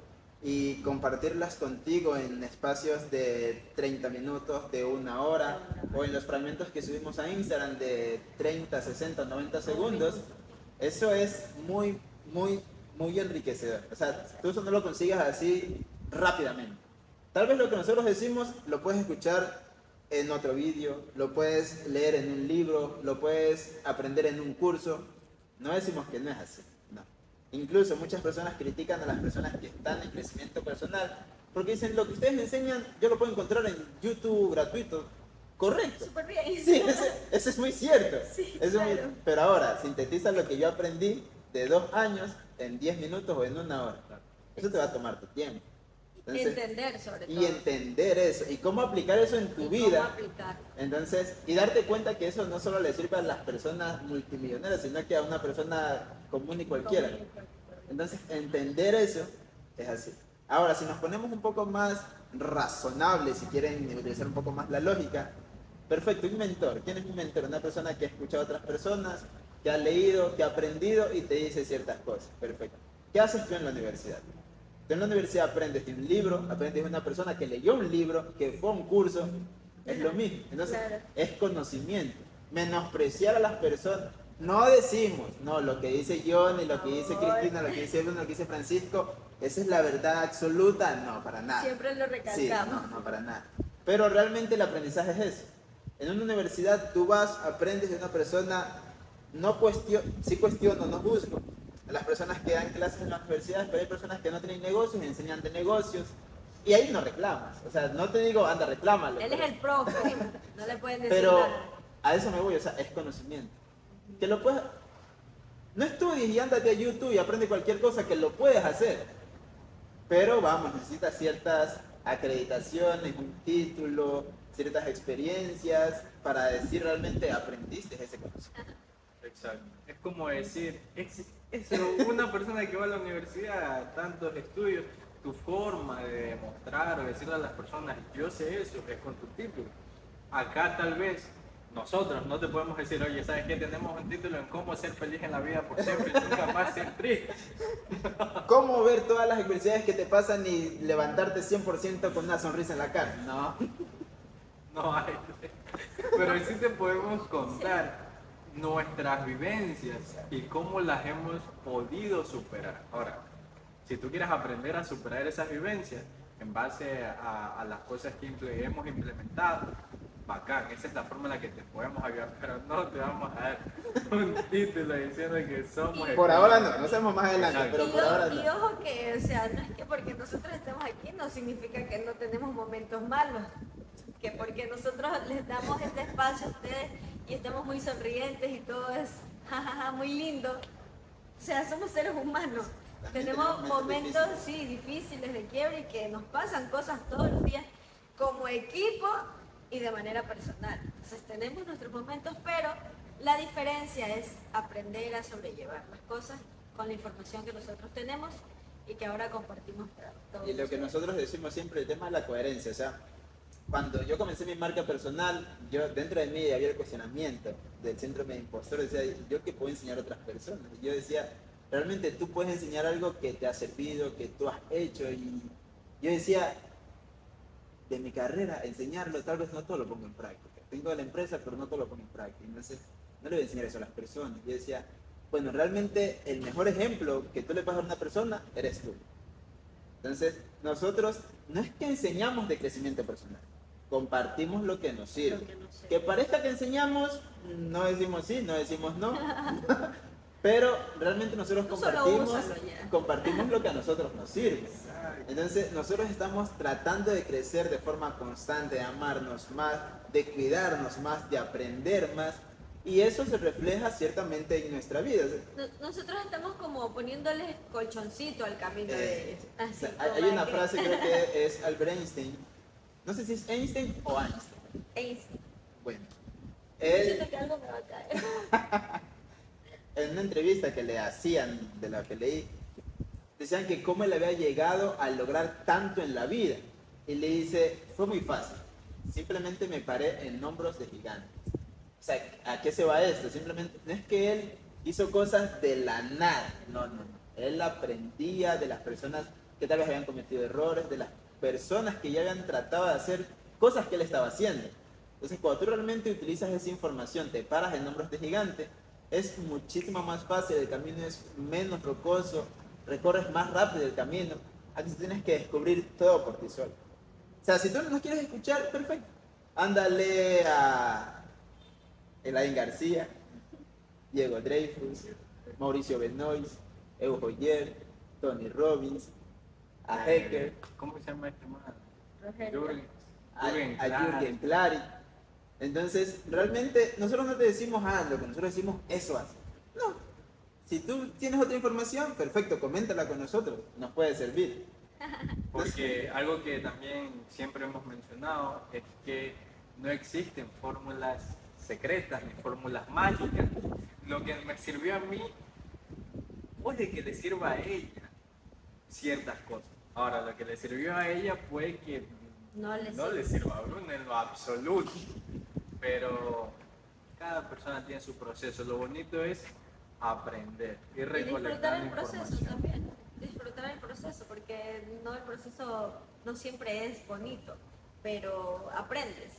y compartirlas contigo en espacios de 30 minutos, de una hora, o en los fragmentos que subimos a Instagram de 30, 60, 90 segundos, eso es muy, muy, muy enriquecedor. O sea, tú eso no lo consigas así rápidamente. Tal vez lo que nosotros decimos lo puedes escuchar en otro vídeo, lo puedes leer en un libro, lo puedes aprender en un curso. No decimos que no es así. Incluso muchas personas critican a las personas que están en crecimiento personal porque dicen lo que ustedes me enseñan yo lo puedo encontrar en YouTube gratuito. Correcto. Súper bien. Sí, eso, es muy cierto. pero ahora, sintetiza lo que yo aprendí de dos años en diez minutos o en una hora. Eso te va a tomar tu tiempo. entender sobre todo. Y entender eso. Y cómo aplicar eso en tu vida. Entonces, y darte cuenta que eso no solo le sirve a las personas multimillonarias, sino que a una persona común y cualquiera. Entonces, entender eso es así. Ahora, si nos ponemos un poco más razonables, si quieren utilizar un poco más la lógica, perfecto, un mentor. ¿Quién es un mentor? Una persona que ha escuchado a otras personas, que ha leído, que ha aprendido y te dice ciertas cosas. Perfecto. ¿Qué haces tú en la universidad? Tú en la universidad aprendes de un libro, aprendes de una persona que leyó un libro, que fue a un curso, es lo mismo. Entonces, es conocimiento. Menospreciar a las personas, no decimos, no, lo que dice John y lo que dice Cristina, lo que dice Bruno, lo que dice Francisco, esa es la verdad absoluta, no, para nada. Siempre lo recalcamos. no, no, para nada. Pero realmente el aprendizaje es eso. En una universidad tú vas, aprendes de una persona no cuestiono, sí cuestiono, no juzgo a las personas que dan clases en las universidades, pero hay personas que no tienen negocios y enseñan de negocios. Y ahí no reclamas. O sea, no te digo, anda, reclámalo. Él pero- es el profe, no le pueden decir Pero nada. a eso me voy, o sea, es conocimiento. Que lo puedes... No estudies y ándate a YouTube y aprende cualquier cosa que lo puedes hacer. Pero vamos, necesitas ciertas acreditaciones, un título, ciertas experiencias para decir realmente aprendiste ese conocimiento. Exacto. Es como decir, es, es una persona que va a la universidad, tantos estudios, tu forma de demostrar o decirle a las personas, yo sé eso, es con tu título. Acá tal vez nosotros no te podemos decir, oye, ¿sabes qué? Tenemos un título en cómo ser feliz en la vida por siempre y nunca más ser triste. ¿Cómo ver todas las adversidades que te pasan y levantarte 100% con una sonrisa en la cara? No. No hay. Pero sí te podemos contar nuestras vivencias y cómo las hemos podido superar. Ahora, si tú quieres aprender a superar esas vivencias en base a, a las cosas que hemos implementado, bacán, esa es la forma en la que te podemos ayudar, pero no te vamos a dar un título diciendo que somos... Por ahora no, no sabemos más adelante, Exacto. pero y, por ahora y no. ojo que, o sea, no es que porque nosotros estemos aquí no significa que no tenemos momentos malos. Que porque nosotros les damos este espacio a ustedes y estamos muy sonrientes y todo es jajaja, muy lindo. O sea, somos seres humanos. Tenemos tenemos momentos momentos, sí, difíciles de quiebre y que nos pasan cosas todos los días como equipo y de manera personal. Entonces tenemos nuestros momentos, pero la diferencia es aprender a sobrellevar las cosas con la información que nosotros tenemos y que ahora compartimos para todos. Y lo que nosotros decimos siempre, el tema de la coherencia, o sea, cuando yo comencé mi marca personal, yo dentro de mí había el cuestionamiento del síndrome de impostor, decía, yo qué puedo enseñar a otras personas. Y yo decía, realmente tú puedes enseñar algo que te ha servido, que tú has hecho, y yo decía, de mi carrera, enseñarlo, tal vez no todo lo pongo en práctica. Tengo la empresa, pero no todo lo pongo en práctica. Entonces, no le voy a enseñar eso a las personas. Yo decía, bueno, realmente el mejor ejemplo que tú le puedes dar a una persona eres tú. Entonces, nosotros no es que enseñamos de crecimiento personal, compartimos lo que nos sirve. Que nos sirve. Que parezca que enseñamos, no decimos sí, no decimos no, pero realmente nosotros compartimos, compartimos lo que a nosotros nos sirve. Entonces, nosotros estamos tratando de crecer de forma constante, de amarnos más, de cuidarnos más, de aprender más, y eso se refleja ciertamente en nuestra vida. Nosotros estamos como poniéndoles colchoncito al camino de Eh, ellos. Así, hay, una que- frase, creo que es Albert Einstein, no sé si es Einstein o Einstein. Einstein. Bueno, él que algo me va a caer. en una entrevista que le hacían de la que leí, decían que cómo él había llegado a lograr tanto en la vida. Y le dice, fue muy fácil, simplemente me paré en hombros de gigantes. O sea, ¿a qué se va esto? Simplemente, no es que él hizo cosas de la nada, no, no. Él aprendía de las personas que tal vez habían cometido errores, de las personas que ya habían tratado de hacer cosas que él estaba haciendo. Entonces, cuando tú realmente utilizas esa información, te paras en hombros de gigante, es muchísimo más fácil, el camino es menos rocoso, recorres más rápido el camino, aquí tienes que descubrir todo por ti solo. O sea, si tú no nos quieres escuchar, perfecto. Ándale a Elaine García, Diego Dreyfus, Mauricio Benoist, Evo Joyer, Tony Robbins, a Hecker, ¿Cómo se llama este man? Jürgen. a, Jürgen a Klaas. Jürgen Clary. Entonces, realmente nosotros no te decimos, ah, lo que nosotros decimos, eso haz. No. Si tú tienes otra información, perfecto, coméntala con nosotros, nos puede servir. Porque algo que también siempre hemos mencionado es que no existen fórmulas secretas ni fórmulas mágicas. Lo que me sirvió a mí puede que le sirva a ella ciertas cosas. Ahora, lo que le sirvió a ella puede que No le no sirve. le sirva a Bruno en lo absoluto. Pero cada persona tiene su proceso. Lo bonito es aprender y Y disfrutar recolectar el proceso también. Disfrutar el proceso, porque no el proceso no siempre es bonito, pero aprendes.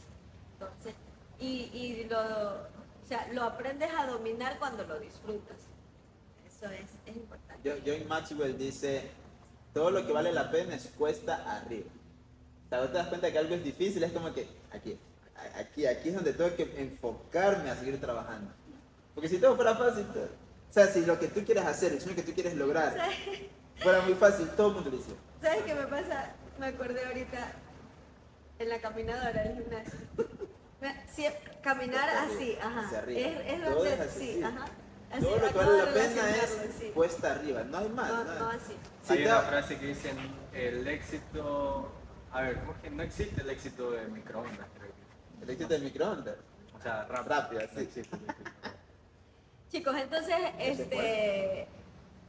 Entonces, y, y lo, o sea, lo aprendes a dominar cuando lo disfrutas. Eso es, es importante. John Maxwell dice, todo lo que vale la pena es cuesta arriba. O sea, vos te das cuenta que algo es difícil, es como que aquí, a- aquí, aquí es donde tengo que enfocarme a seguir trabajando. Porque si todo fuera fácil, todo- o sea, si lo que tú quieres hacer, el sueño que tú quieres lograr, fuera muy fácil, todo el mundo lo hiciera. ¿Sabes qué me pasa? Me acordé ahorita en la caminadora del gimnasio. Caminar así, ajá. hacia arriba. Es, es Todo donde, es así, sí, ajá. Así, Todo lo que vale de la pena es sí. cuesta arriba, no hay más. No, no hay- no así. Si Hay te- una frase que dicen, el éxito... A ver, ¿cómo es que no existe el éxito de microondas? Creo que. El éxito del microondas. O sea, rápido. Rápido, no sí. existe el éxito. Chicos, entonces, este,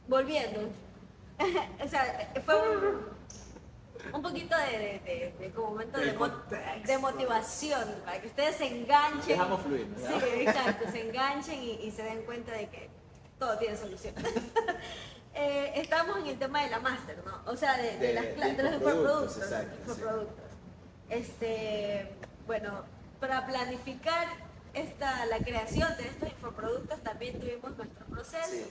volviendo, o sea, fue un, un poquito de, de, de- de como momento de, mo- de motivación, para que ustedes se enganchen. Dejamos fluir, ¿no? Sí, exacto, se enganchen y, y se den cuenta de que todo tiene solución. Eh, estamos en el tema de la máster, ¿no? O sea, de, las de los infoproductos, infoproductos. exacto, sí. Este, bueno, para planificar esta, la creación de estos infoproductos también tuvimos nuestro proceso. Sí.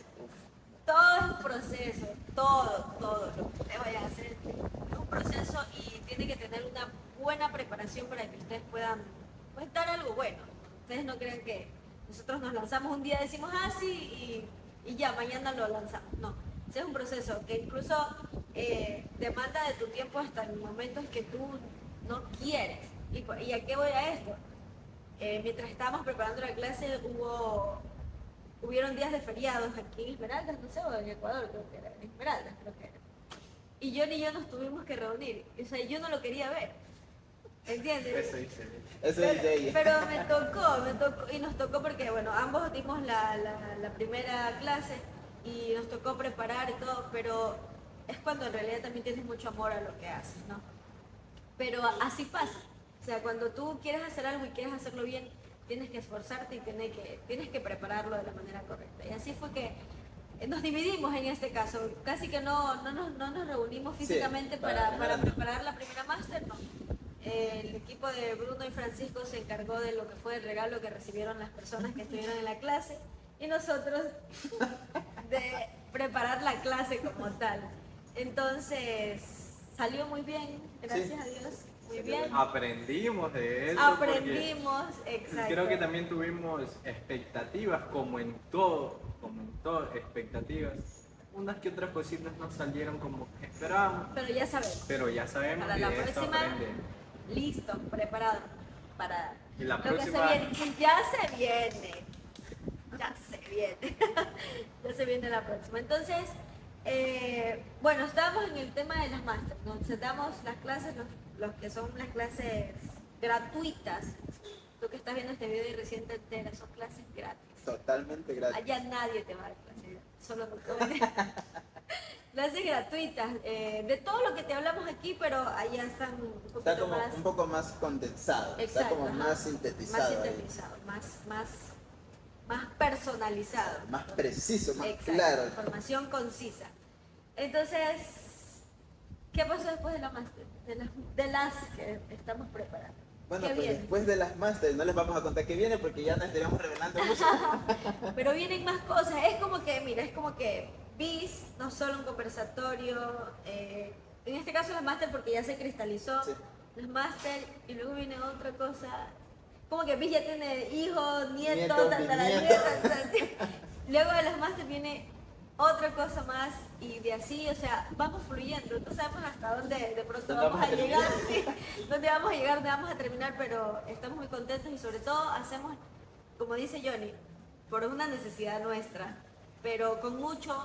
Todo es un proceso, todo, todo lo que ustedes vayan a hacer es un proceso y tiene que tener una buena preparación para que ustedes puedan pues, dar algo bueno. Ustedes no crean que nosotros nos lanzamos un día, decimos, ah, sí, y, y ya, mañana lo lanzamos. No, ese es un proceso que incluso eh, demanda de tu tiempo hasta en momentos que tú no quieres. ¿Y, por- ¿y a qué voy a esto? Eh, mientras estábamos preparando la clase hubo hubieron días de feriados aquí en Esmeraldas, no sé, o en Ecuador creo que era, en Esmeraldas creo que era. Y John y yo nos tuvimos que reunir. O sea, yo no lo quería ver. ¿Entiendes? Eso dice. Eso pero, dice ella. pero me tocó, me tocó, y nos tocó porque, bueno, ambos dimos la, la- la primera clase y nos tocó preparar y todo, pero es cuando en realidad también tienes mucho amor a lo que haces, ¿no? Pero así pasa. O sea, cuando tú quieres hacer algo y quieres hacerlo bien, tienes que esforzarte y tienes que, tienes que prepararlo de la manera correcta. Y así fue que nos dividimos en este caso. Casi que no, no, nos, no nos reunimos Sí, físicamente para para, preparar la primera máster, no. El equipo de Bruno y Francisco se encargó de lo que fue el regalo que recibieron las personas que estuvieron en la clase y nosotros de preparar la clase como tal. Entonces, salió muy bien, gracias Sí. a Dios, muy Salió bien. Aprendimos de eso. Aprendimos, exacto. Creo que también tuvimos expectativas, como en todo, como en todo, expectativas. Unas que otras cositas no salieron como esperábamos, Pero ya sabemos, pero ya sabemos para que la de próxima, listo, preparado para Y la lo que próxima- se viene. Ya se viene, ya se viene, ya se viene la próxima. Entonces, eh, bueno, estamos en el tema de las máster, nos damos las clases, los, los que son las clases gratuitas. Tú que estás viendo este video y recién te enteras, son clases gratis. Totalmente gratis. Allá nadie te va a dar clases, solo clases gratuitas, eh, de todo lo que te hablamos aquí, pero allá están un poquito Está como más, un poco más condensado, está Exacto, como ajá. más más sintetizado, ahí. sintetizado, más, más, más personalizado. más preciso, más Exacto, claro. información concisa. Entonces, ¿qué pasó después de la máster? De las, de las que estamos preparando. Bueno, ¿Qué pues viene? después de las masters no les vamos a contar qué viene porque ya nos estaríamos revelando mucho. Pero vienen más cosas. Es como que, mira, es como que BIS, no solo un conversatorio. eh, en este caso las máster porque ya se cristalizó. Sí. Las máster y luego viene otra cosa. Como que BIS ya tiene hijos, nietos. Luego de las máster viene otra cosa más y de así, o sea, vamos fluyendo. No sabemos hasta dónde de pronto ¿Dónde vamos, vamos a a llegar, sí, dónde vamos a llegar, dónde vamos a terminar, pero estamos muy contentos y sobre todo hacemos, como dice Johnny, por una necesidad nuestra, pero con mucho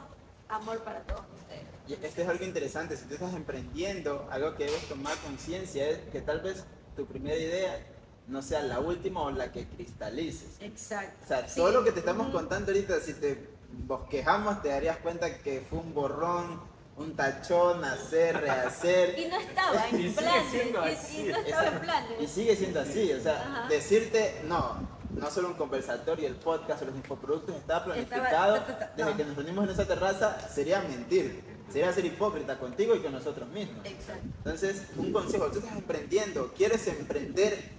amor para todos ustedes. Y esto es algo interesante, si tú estás emprendiendo, algo que debes tomar conciencia es que tal vez tu primera idea no sea la última o la que cristalices. Exacto. O sea, Sí. todo lo que te estamos Ujú. contando ahorita, si te bosquejamos, te darías cuenta que fue un borrón, un tachón, hacer, rehacer. Y no estaba en Y sigue planes, siendo y- y, no estaba en planes. Y sigue siendo así, o sea, Ajá. decirte, no, no solo un conversatorio, el podcast o los infoproductos está planificado ta, ta, ta, desde no. que nos reunimos en esa terraza, sería mentir, sería ser hipócrita contigo y con nosotros mismos. Exacto. Entonces, un consejo, tú estás emprendiendo, quieres emprender,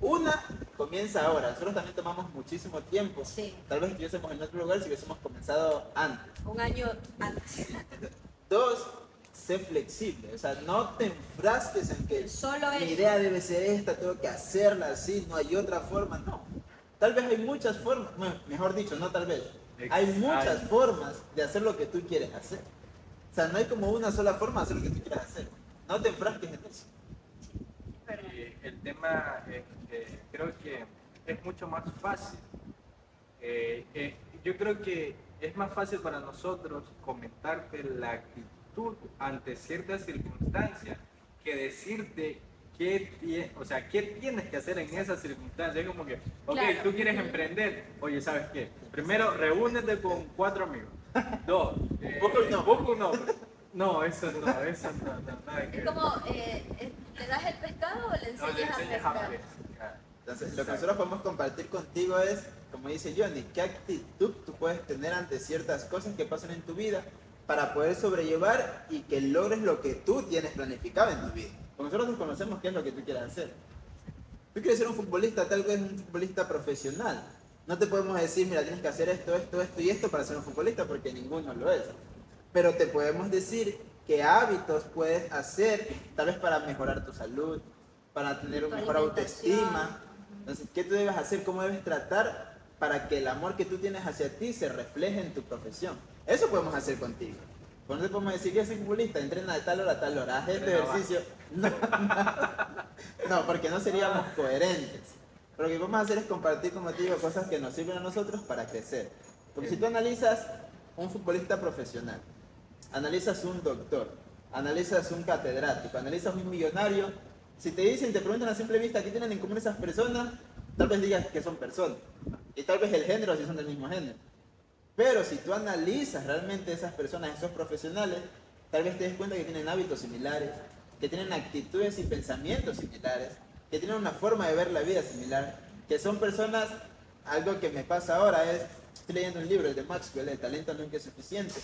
una comienza ahora. Nosotros también tomamos muchísimo tiempo. Sí. Tal vez estuviésemos en otro lugar si hubiésemos comenzado antes. Un año antes. Dos, sé flexible. O sea, no te enfrasques en que Solo mi idea debe ser esta, tengo que hacerla así, no hay otra forma. No. Tal vez hay muchas formas, bueno, mejor dicho, no tal vez, hay muchas formas de hacer lo que tú quieres hacer. O sea, no hay como una sola forma de hacer lo que tú quieras hacer. No te enfrasques en eso. El tema es que creo que es mucho más fácil. Eh, eh, yo creo que es más fácil para nosotros comentarte la actitud ante ciertas circunstancias que decirte qué, tie- o sea, qué tienes que hacer en esas circunstancias. Es como que, ok, Claro. tú quieres emprender. Oye, ¿sabes qué? Primero, reúnete con cuatro amigos. Dos, eh, Busca un nombre. No, eso no, eso no, no, nada que Es ver. como, eh, eh, ¿le das el pescado o le No, le enseñas a enseñas a pescar? pescar. Entonces, lo que nosotros podemos compartir contigo es, como dice Johnny, qué actitud tú puedes tener ante ciertas cosas que pasan en tu vida para poder sobrellevar y que logres lo que tú tienes planificado en tu vida. Porque nosotros desconocemos qué es lo que tú quieres hacer. Tú quieres ser un futbolista, tal vez un futbolista profesional. No te podemos decir, mira, tienes que hacer esto, esto, esto y esto para ser un futbolista, porque ninguno lo es. Pero te podemos decir qué hábitos puedes hacer, tal vez para mejorar tu salud, para tener una mejor autoestima. Entonces, ¿qué tú debes hacer? ¿Cómo debes tratar para que el amor que tú tienes hacia ti se refleje en tu profesión? Eso podemos hacer contigo. Por eso podemos decir que es futbolista, entrena de tal hora a tal hora, haz este ejercicio. No, no, porque no seríamos coherentes. Pero lo que vamos a hacer es compartir, como te digo, cosas que nos sirven a nosotros para crecer. Porque si tú analizas un futbolista profesional, analizas un doctor, analizas un catedrático, analizas un millonario, si te dicen, te preguntan a simple vista qué tienen en común esas personas, tal vez digas que son personas. Y tal vez el género si son del mismo género. Pero si tú analizas realmente esas personas, esos profesionales, tal vez te des cuenta que tienen hábitos similares, que tienen actitudes y pensamientos similares, que tienen una forma de ver la vida similar, que son personas, algo que me pasa ahora es, estoy leyendo un libro, el de Maxwell, El talento nunca es suficiente,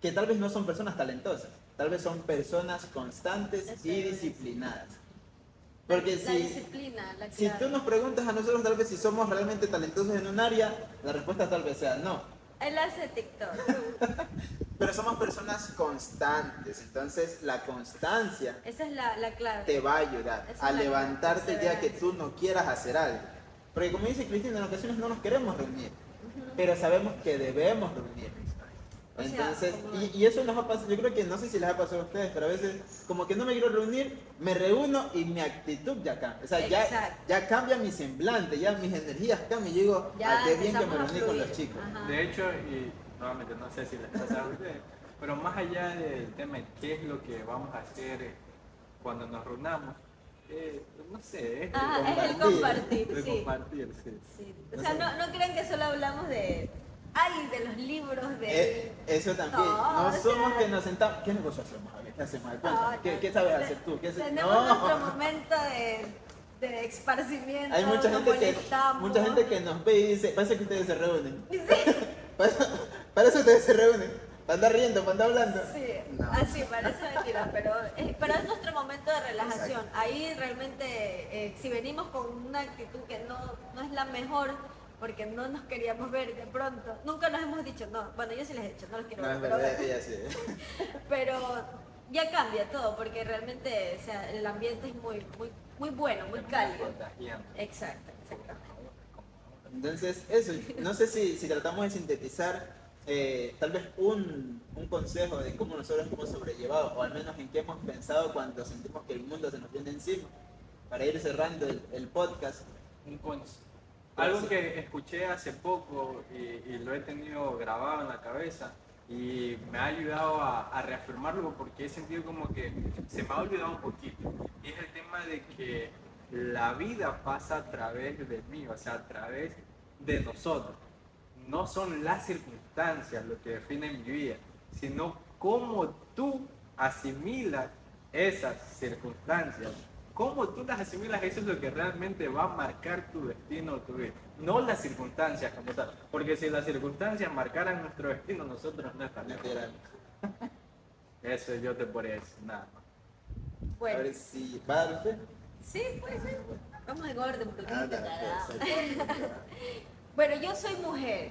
que tal vez no son personas talentosas, tal vez son personas constantes Eso y disciplinadas. Porque la si, la si tú nos preguntas a nosotros tal vez si somos realmente talentosos en un área, la respuesta tal vez sea no. Él hace TikTok. Pero somos personas constantes, entonces la constancia Esa es la, la clave. te va a ayudar Esa es a levantarte el día que tú no quieras hacer algo. Porque como dice Cristina, en ocasiones no nos queremos reunir, pero sabemos que debemos reunirnos. O Entonces, y, y eso nos ha pasado, yo creo que no sé si les ha pasado a ustedes, pero a veces como que no me quiero reunir, me reúno y mi actitud ya cambia. O sea, ya, ya cambia mi semblante, ya mis energías cambian. Y digo, Ya ah, qué bien que me reuní con los chicos. Ajá. De hecho, y nuevamente no sé si les pasa a ustedes, pero más allá del tema de qué es lo que vamos a hacer cuando nos reunamos, eh, no sé, es Ah, de es el compartir. compartir, de sí. compartir, sí. Sí. O sea, no, no crean que solo hablamos de. Ay, de los libros, de. Eh, eso también. No, No, o sea- somos que nos sentamos. ¿Qué negocio hacemos? A ver, ¿qué hacemos? Cuéntame, No, ¿Qué, qué sabes hacer tú? ¿Qué haces? Tenemos No. nuestro momento de, de esparcimiento. Hay mucha gente, que, mucha gente que nos ve y dice, parece que ustedes se reúnen. Sí, Para, eso ustedes se reúnen. Para andar riendo, para andar hablando. sí, No. así parece mentira, pero, es- pero es nuestro momento de relajación. Ahí realmente, eh, si venimos con una actitud que no, no es la mejor, porque no nos queríamos ver de pronto, nunca nos hemos dicho, no, bueno, yo sí les he dicho, no los quiero No, ver, es pero, verdad, ella sí. pero ya cambia todo, porque realmente o sea, el ambiente es muy, muy, muy bueno, muy cálido. Exacto, exactamente. Entonces, eso, no sé si, si tratamos de sintetizar eh, tal vez un, un consejo de cómo nosotros hemos sobrellevado, o al menos en qué hemos pensado cuando sentimos que el mundo se nos viene encima, para ir cerrando el, el podcast. Un cons- Algo que escuché hace poco y, y lo he tenido grabado en la cabeza y me ha ayudado a, a reafirmarlo porque he sentido como que se me ha olvidado un poquito. Y es el tema de que la vida pasa a través de mí, o sea, a través de nosotros. No son las circunstancias lo que definen mi vida, sino cómo tú asimilas esas circunstancias. Cómo tú las asimilas, eso es lo que realmente va a marcar tu destino o tu vida. No las circunstancias como tal. Porque si las circunstancias marcaran nuestro destino, nosotros no estaríamos. Eso yo te podría decir nada más. A Bueno, ver si va a usted. sí, puede ser. Vamos en orden, un poquito. Ah. Bueno, yo soy mujer.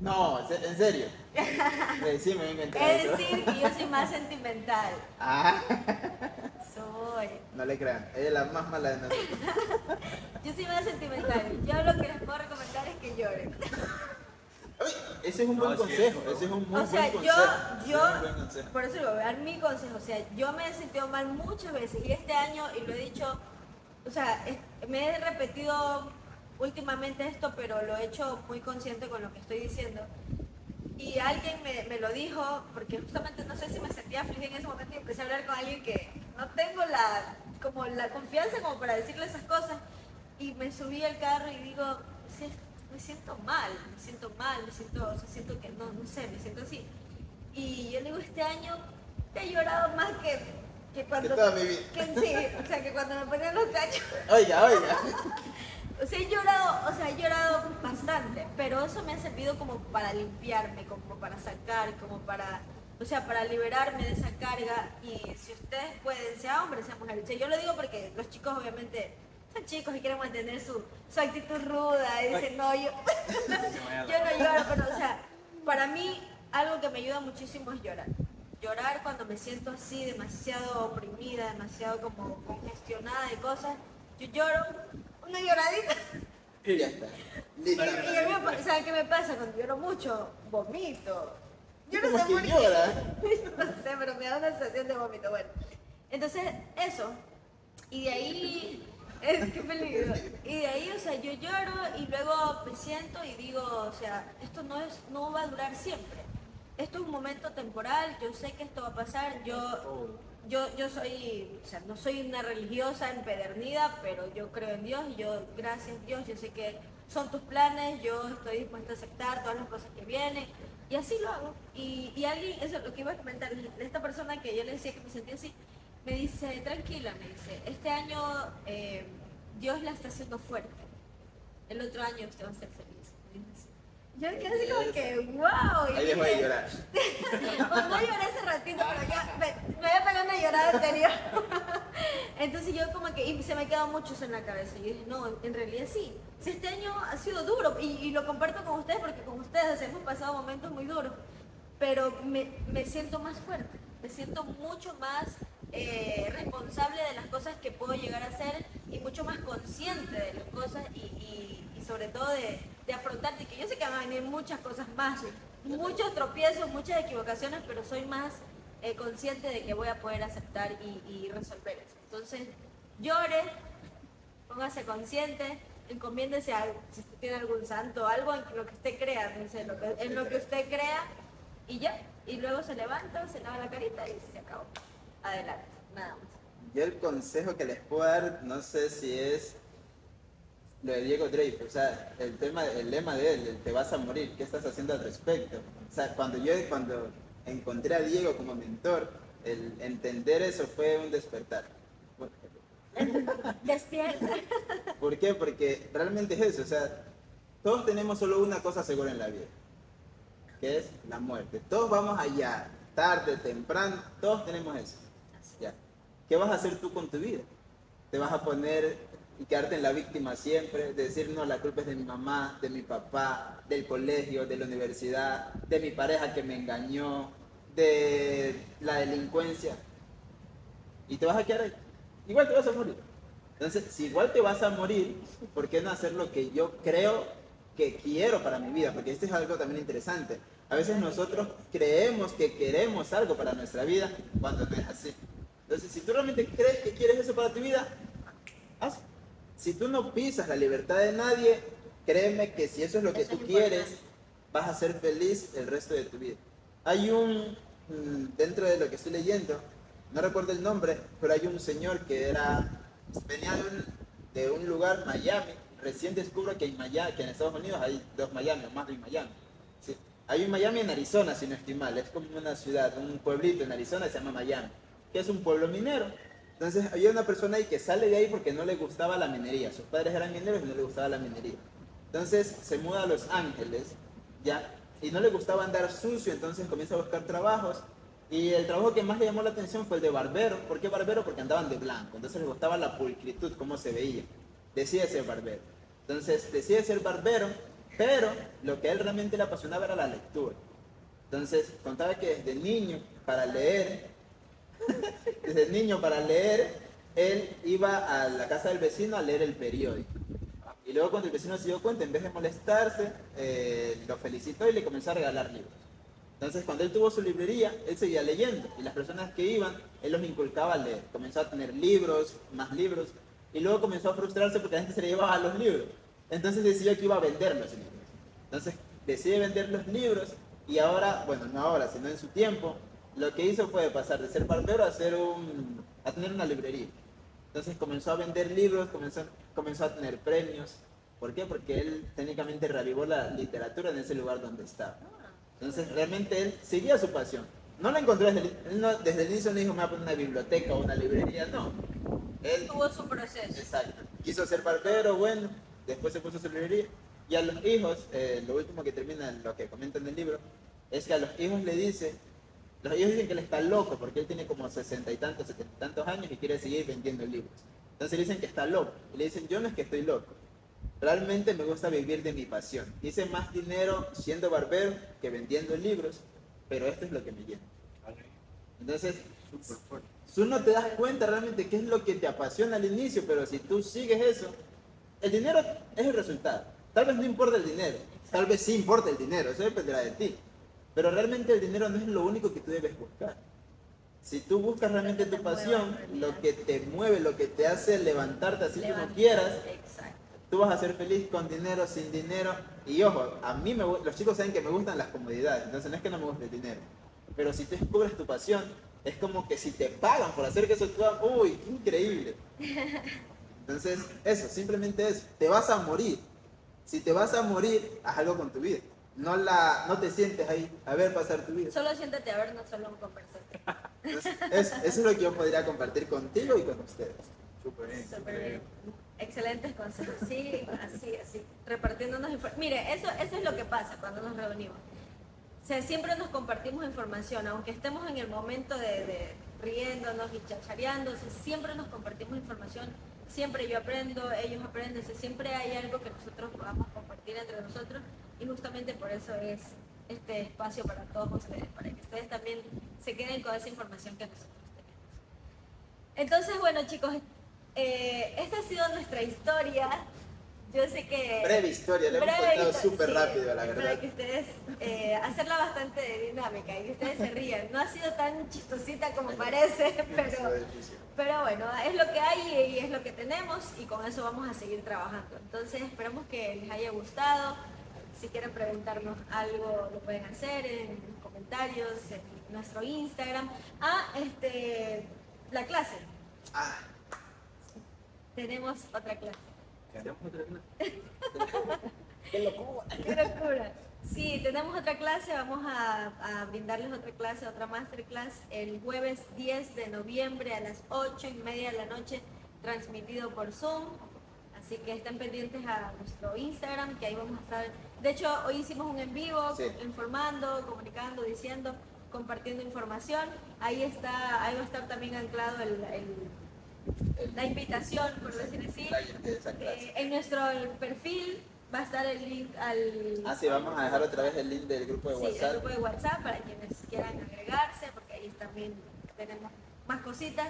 No, en se- en serio. Sí, me voy a inventar Es decir, que yo soy más sentimental. Ah, No le crean, ella es la más mala de nosotros. Yo soy más sentimental. Yo lo que les puedo recomendar es que lloren. Ese es un buen No, consejo, ese es un muy O sea, buen yo, consejo. yo, un buen consejo. por eso le voy a dar mi consejo. O sea, yo me he sentido mal muchas veces y este año, y lo he dicho, o sea, es- me he repetido últimamente esto, pero lo he hecho muy consciente con lo que estoy diciendo. Y alguien me, me lo dijo, porque justamente no sé si me sentía afligida en ese momento y empecé a hablar con alguien que no tengo la, como la confianza como para decirle esas cosas. Y me subí al carro y digo, "Sí, me siento mal, me siento mal, me siento, o sea, siento que no, no sé, me siento así. Y yo le digo, este año te he llorado más que, que cuando... Que toda mi vida. que sí, o sea, que cuando me ponían los cachos. Oiga, oiga. O sea, he llorado, o sea, he llorado bastante, pero eso me ha servido como para limpiarme, como para sacar, como para, o sea, para liberarme de esa carga. Y si ustedes pueden, sea hombre, sea mujer, yo lo digo porque los chicos obviamente son chicos y quieren mantener su, su actitud ruda y dicen, no, yo, yo no lloro, pero, o sea, para mí algo que me ayuda muchísimo es llorar. Llorar cuando me siento así, demasiado oprimida, demasiado como congestionada de cosas. Yo lloro, una lloradita. Y ya está. Y, y a mí me ¿saben qué me pasa? Cuando lloro mucho, vomito. Yo no ¿Cómo sé por qué. llora? no sé, pero me da una sensación de vómito. Bueno, entonces eso. Y de ahí, es, peligro. Y de ahí, o sea, yo lloro y luego me siento y digo, o sea, esto no, es, no va a durar siempre. Esto es un momento temporal, yo sé que esto va a pasar, yo yo, yo soy, o sea, no soy una religiosa empedernida, pero yo creo en Dios y yo, gracias Dios, yo sé que son tus planes, yo estoy dispuesta a aceptar todas las cosas que vienen y así lo hago. Y, y alguien, eso es lo que iba a comentar, esta persona que yo le decía que me sentía así, me dice, tranquila, me dice, este año eh, Dios la está haciendo fuerte, el otro año usted va a ser feliz. Yo me quedé así como que, wow. y Ahí dejó de llorar. pues no lloré hace ratito, pero ya me, me había pegado una llorada anterior. Entonces yo como que, y se me quedó mucho eso en la cabeza. Y yo dije, no, en realidad sí. Si este año ha sido duro, y, y lo comparto con ustedes porque con ustedes hemos pasado momentos muy duros, pero me, me siento más fuerte, me siento mucho más eh, responsable de las cosas que puedo llegar a hacer y mucho más consciente de las cosas y, y- y sobre todo de, de afrontar, de que yo sé que van a venir muchas cosas más, muchos tropiezos, muchas equivocaciones, pero soy más eh, consciente de que voy a poder aceptar y, y resolver eso. Entonces, llore, póngase consciente, encomiéndese si usted tiene algún santo, algo en lo que usted crea, no sé, en lo que usted crea y ya. Y luego se levanta, se lava la carita y se acabó. Adelante, nada más. Yo el consejo que les puedo dar, no sé si es lo de Diego Dreyfus, o sea, el tema, el lema de él, el te vas a morir, ¿qué estás haciendo al respecto? O sea, cuando yo cuando encontré a Diego como mentor, el entender eso fue un despertar. Despierta. ¿Por qué? Porque realmente es eso, o sea, todos tenemos solo una cosa segura en la vida, que es la muerte. Todos vamos allá, tarde, temprano, todos tenemos eso. Ya. ¿Qué vas a hacer tú con tu vida? ¿Te vas a poner y quedarte en la víctima siempre? De decir, no, la culpa es de mi mamá, de mi papá, del colegio, de la universidad, de mi pareja que me engañó, de la delincuencia. Y te vas a quedar ahí. Igual te vas a morir. Entonces, si igual te vas a morir, ¿por qué no hacer lo que yo creo que quiero para mi vida? Porque esto es algo también interesante. A veces nosotros creemos que queremos algo para nuestra vida cuando no es así. Entonces, si tú realmente crees que quieres eso para tu vida, hazlo. Si tú no pisas la libertad de nadie, créeme que si eso es lo que Eso tú es quieres, vas a ser feliz el resto de tu vida. Hay un, mm, dentro de lo que estoy leyendo, no recuerdo el nombre, pero hay un señor que era, venía de un, de un lugar, Miami, recién descubro que en, Miami, que en Estados Unidos hay dos Miami, o más de Miami. Sí. Hay un Miami en Arizona, si no estoy mal, es como una ciudad, un pueblito en Arizona se llama Miami, que es un pueblo minero. Entonces había una persona ahí que sale de ahí porque no le gustaba la minería, sus padres eran mineros y no le gustaba la minería. Entonces se muda a Los Ángeles, ya, y no le gustaba andar sucio, entonces comienza a buscar trabajos. Y el trabajo que más le llamó la atención fue el de barbero. ¿Por qué barbero? Porque andaban de blanco, entonces les gustaba la pulcritud, cómo se veía. Decide ser barbero. Entonces decide ser barbero, pero lo que a él realmente le apasionaba era la lectura. Entonces contaba que desde niño, para leer, desde niño para leer, él iba a la casa del vecino a leer el periódico. Y luego cuando el vecino se dio cuenta, en vez de molestarse, eh, lo felicitó y le comenzó a regalar libros. Entonces cuando él tuvo su librería, él seguía leyendo. Y las personas que iban, él los inculcaba a leer. Comenzó a tener libros, más libros. Y luego comenzó a frustrarse porque la gente se le llevaba los libros. Entonces decidió que iba a vender los libros. Entonces decide vender los libros y ahora, bueno, no ahora, sino en su tiempo, lo que hizo fue pasar de ser barbero a, ser un, a tener una librería. Entonces comenzó a vender libros, comenzó, comenzó a tener premios. ¿Por qué? Porque él técnicamente reavivó la literatura en ese lugar donde estaba. Entonces realmente él seguía su pasión. No la encontró desde el, no, desde el inicio, no dijo me voy a poner una biblioteca o una librería, no. Él tuvo su proceso. Exacto. Quiso ser barbero, bueno, después se puso su librería. Y a los hijos, eh, lo último que termina, lo que comentan en el libro, es que a los hijos le dice, los hijos dicen que él está loco porque él tiene como sesenta y tantos, setenta y tantos años y quiere seguir vendiendo libros. Entonces le dicen que está loco. Y le dicen, yo no es que estoy loco. Realmente me gusta vivir de mi pasión. Hice más dinero siendo barbero que vendiendo libros, pero esto es lo que me llena. Entonces, tú no te das cuenta realmente qué es lo que te apasiona al inicio, pero si tú sigues eso, el dinero es el resultado. Tal vez no importa el dinero, tal vez sí importa el dinero, eso dependerá de ti. Pero realmente el dinero no es lo único que tú debes buscar. Si tú buscas realmente tu pasión, lo que te mueve, lo que te hace levantarte así como quieras, tú vas a ser feliz con dinero, sin dinero. Y ojo, a mí me, los chicos saben que me gustan las comodidades, entonces no es que no me guste el dinero. Pero si tú descubres tu pasión, es como que si te pagan por hacer que eso tú uy, qué increíble. Entonces, eso, simplemente eso. Te vas a morir. Si te vas a morir, haz algo con tu vida. No, la, no te sientes ahí a ver pasar tu vida. Solo siéntate a ver, no solo un conversante. eso es lo que yo podría compartir contigo y con ustedes. Súper bien. Súper bien. Excelentes consejos. Sí, así, así. Repartiéndonos información. Mire, eso, eso es lo que pasa cuando nos reunimos. O sea, siempre nos compartimos información, aunque estemos en el momento de, de riéndonos y chachareando, siempre nos compartimos información siempre yo aprendo, ellos aprenden, siempre hay algo que nosotros podamos compartir entre nosotros y justamente por eso es este espacio para todos ustedes, para que ustedes también se queden con esa información que nosotros tenemos. Entonces, bueno chicos, eh, esta ha sido nuestra historia yo sé que... Breve historia, le hemos contado súper rápido, la verdad. Para que ustedes, eh, hacerla bastante dinámica y que ustedes se rían. No ha sido tan chistosita como parece, pero, pero bueno, es lo que hay y es lo que tenemos y con eso vamos a seguir trabajando. Entonces esperamos que les haya gustado. Si quieren preguntarnos algo, lo pueden hacer en comentarios, en nuestro Instagram. Ah, este, la clase. Ah. Tenemos otra clase. ¡Qué locura! ¡Qué locura! Sí, tenemos otra clase, vamos a, brindarles otra clase, otra masterclass el jueves 10 de noviembre a las 8 y media de la noche, transmitido por Zoom. Así que estén pendientes a nuestro Instagram, que ahí vamos a estar. De hecho, hoy hicimos un en vivo, informando, comunicando, diciendo, compartiendo información. Ahí está, ahí va a estar también anclado el la invitación, por decir así. Eh, en nuestro perfil va a estar el link al... Ah, sí, vamos a dejar otra vez el link del grupo de WhatsApp. Sí, el grupo de WhatsApp para quienes quieran agregarse, porque ahí también tenemos más cositas.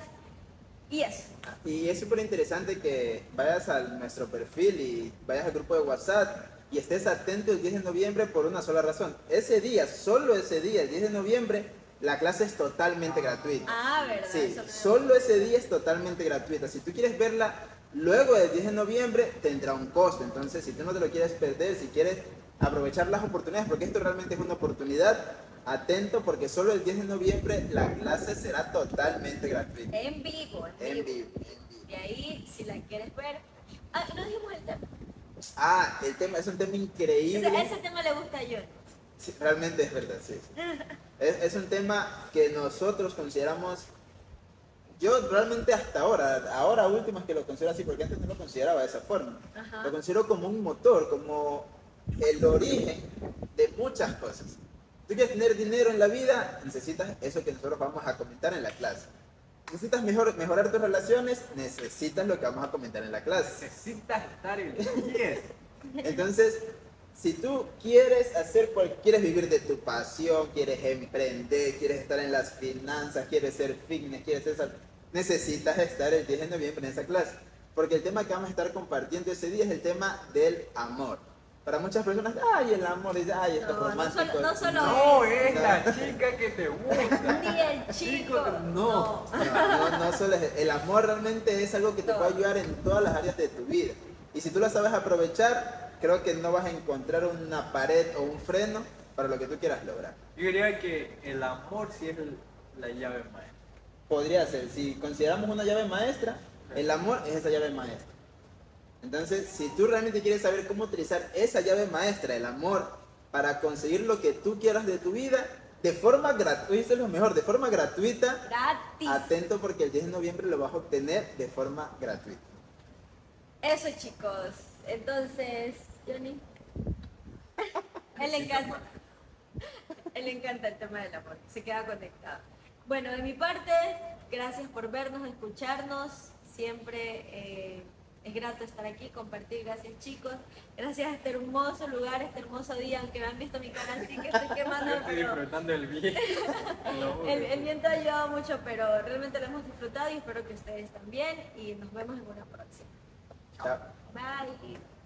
Y eso. Y es súper interesante que vayas a nuestro perfil y vayas al grupo de WhatsApp y estés atento el 10 de noviembre por una sola razón. Ese día, solo ese día, el 10 de noviembre, la clase es totalmente gratuita. Ah, ¿verdad? Sí, solo ese día es totalmente gratuita. Si tú quieres verla luego del 10 de noviembre, tendrá un costo. Entonces, si tú no te lo quieres perder, si quieres aprovechar las oportunidades, porque esto realmente es una oportunidad, atento porque solo el 10 de noviembre la clase será totalmente gratuita. En vivo, en, vivo. Y ahí, si la quieres ver... Ah, no dijimos el tema. Ah, el tema es un tema increíble. ese tema le gusta a John. Sí, realmente es verdad, sí. Es, un tema que nosotros consideramos, yo realmente hasta ahora, ahora último es que lo considero así, porque antes no lo consideraba de esa forma. Lo considero como un motor, como el origen de muchas cosas. Tú quieres tener dinero en la vida, necesitas eso que nosotros vamos a comentar en la clase. Necesitas mejor, mejorar tus relaciones, necesitas lo que vamos a comentar en la clase. Necesitas estar en 10. Entonces, si tú quieres hacer, quieres vivir de tu pasión, quieres emprender, quieres estar en las finanzas, quieres ser fitness, quieres ser necesitas estar el 10 de noviembre en esa clase. Porque el tema que vamos a estar compartiendo ese día es el tema del amor. Para muchas personas, ay, el amor, es, ay, esto es No, no romántico. solo- no solo No, es. es la chica que te gusta. Ni el chico. no. No, no, no solo es- el amor realmente es algo que te No. puede ayudar en todas las áreas de tu vida. Y si tú lo sabes aprovechar, creo que no vas a encontrar una pared o un freno para lo que tú quieras lograr. Yo diría que el amor sí es la llave maestra. Podría ser, si consideramos una llave maestra, el amor es esa llave maestra. Entonces, si tú realmente quieres saber cómo utilizar esa llave maestra, el amor, para conseguir lo que tú quieras de tu vida, de forma gratuita, eso es lo mejor, de forma gratuita, Gratis. atento porque el 10 de noviembre lo vas a obtener de forma gratuita. Eso chicos. Entonces, Johnny. Él le encanta. Él le encanta el tema del amor. Se queda conectado. Bueno, de mi parte, gracias por vernos, escucharnos. Siempre eh, es grato estar aquí, compartir. Gracias chicos. Gracias a este hermoso lugar, este hermoso día. Aunque me han visto mi cara así que estoy quemando, estoy pero disfrutando del viento. el, el viento ha ayudado mucho, pero realmente lo hemos disfrutado y espero que ustedes también. Y nos vemos en una próxima. Chao. Bye.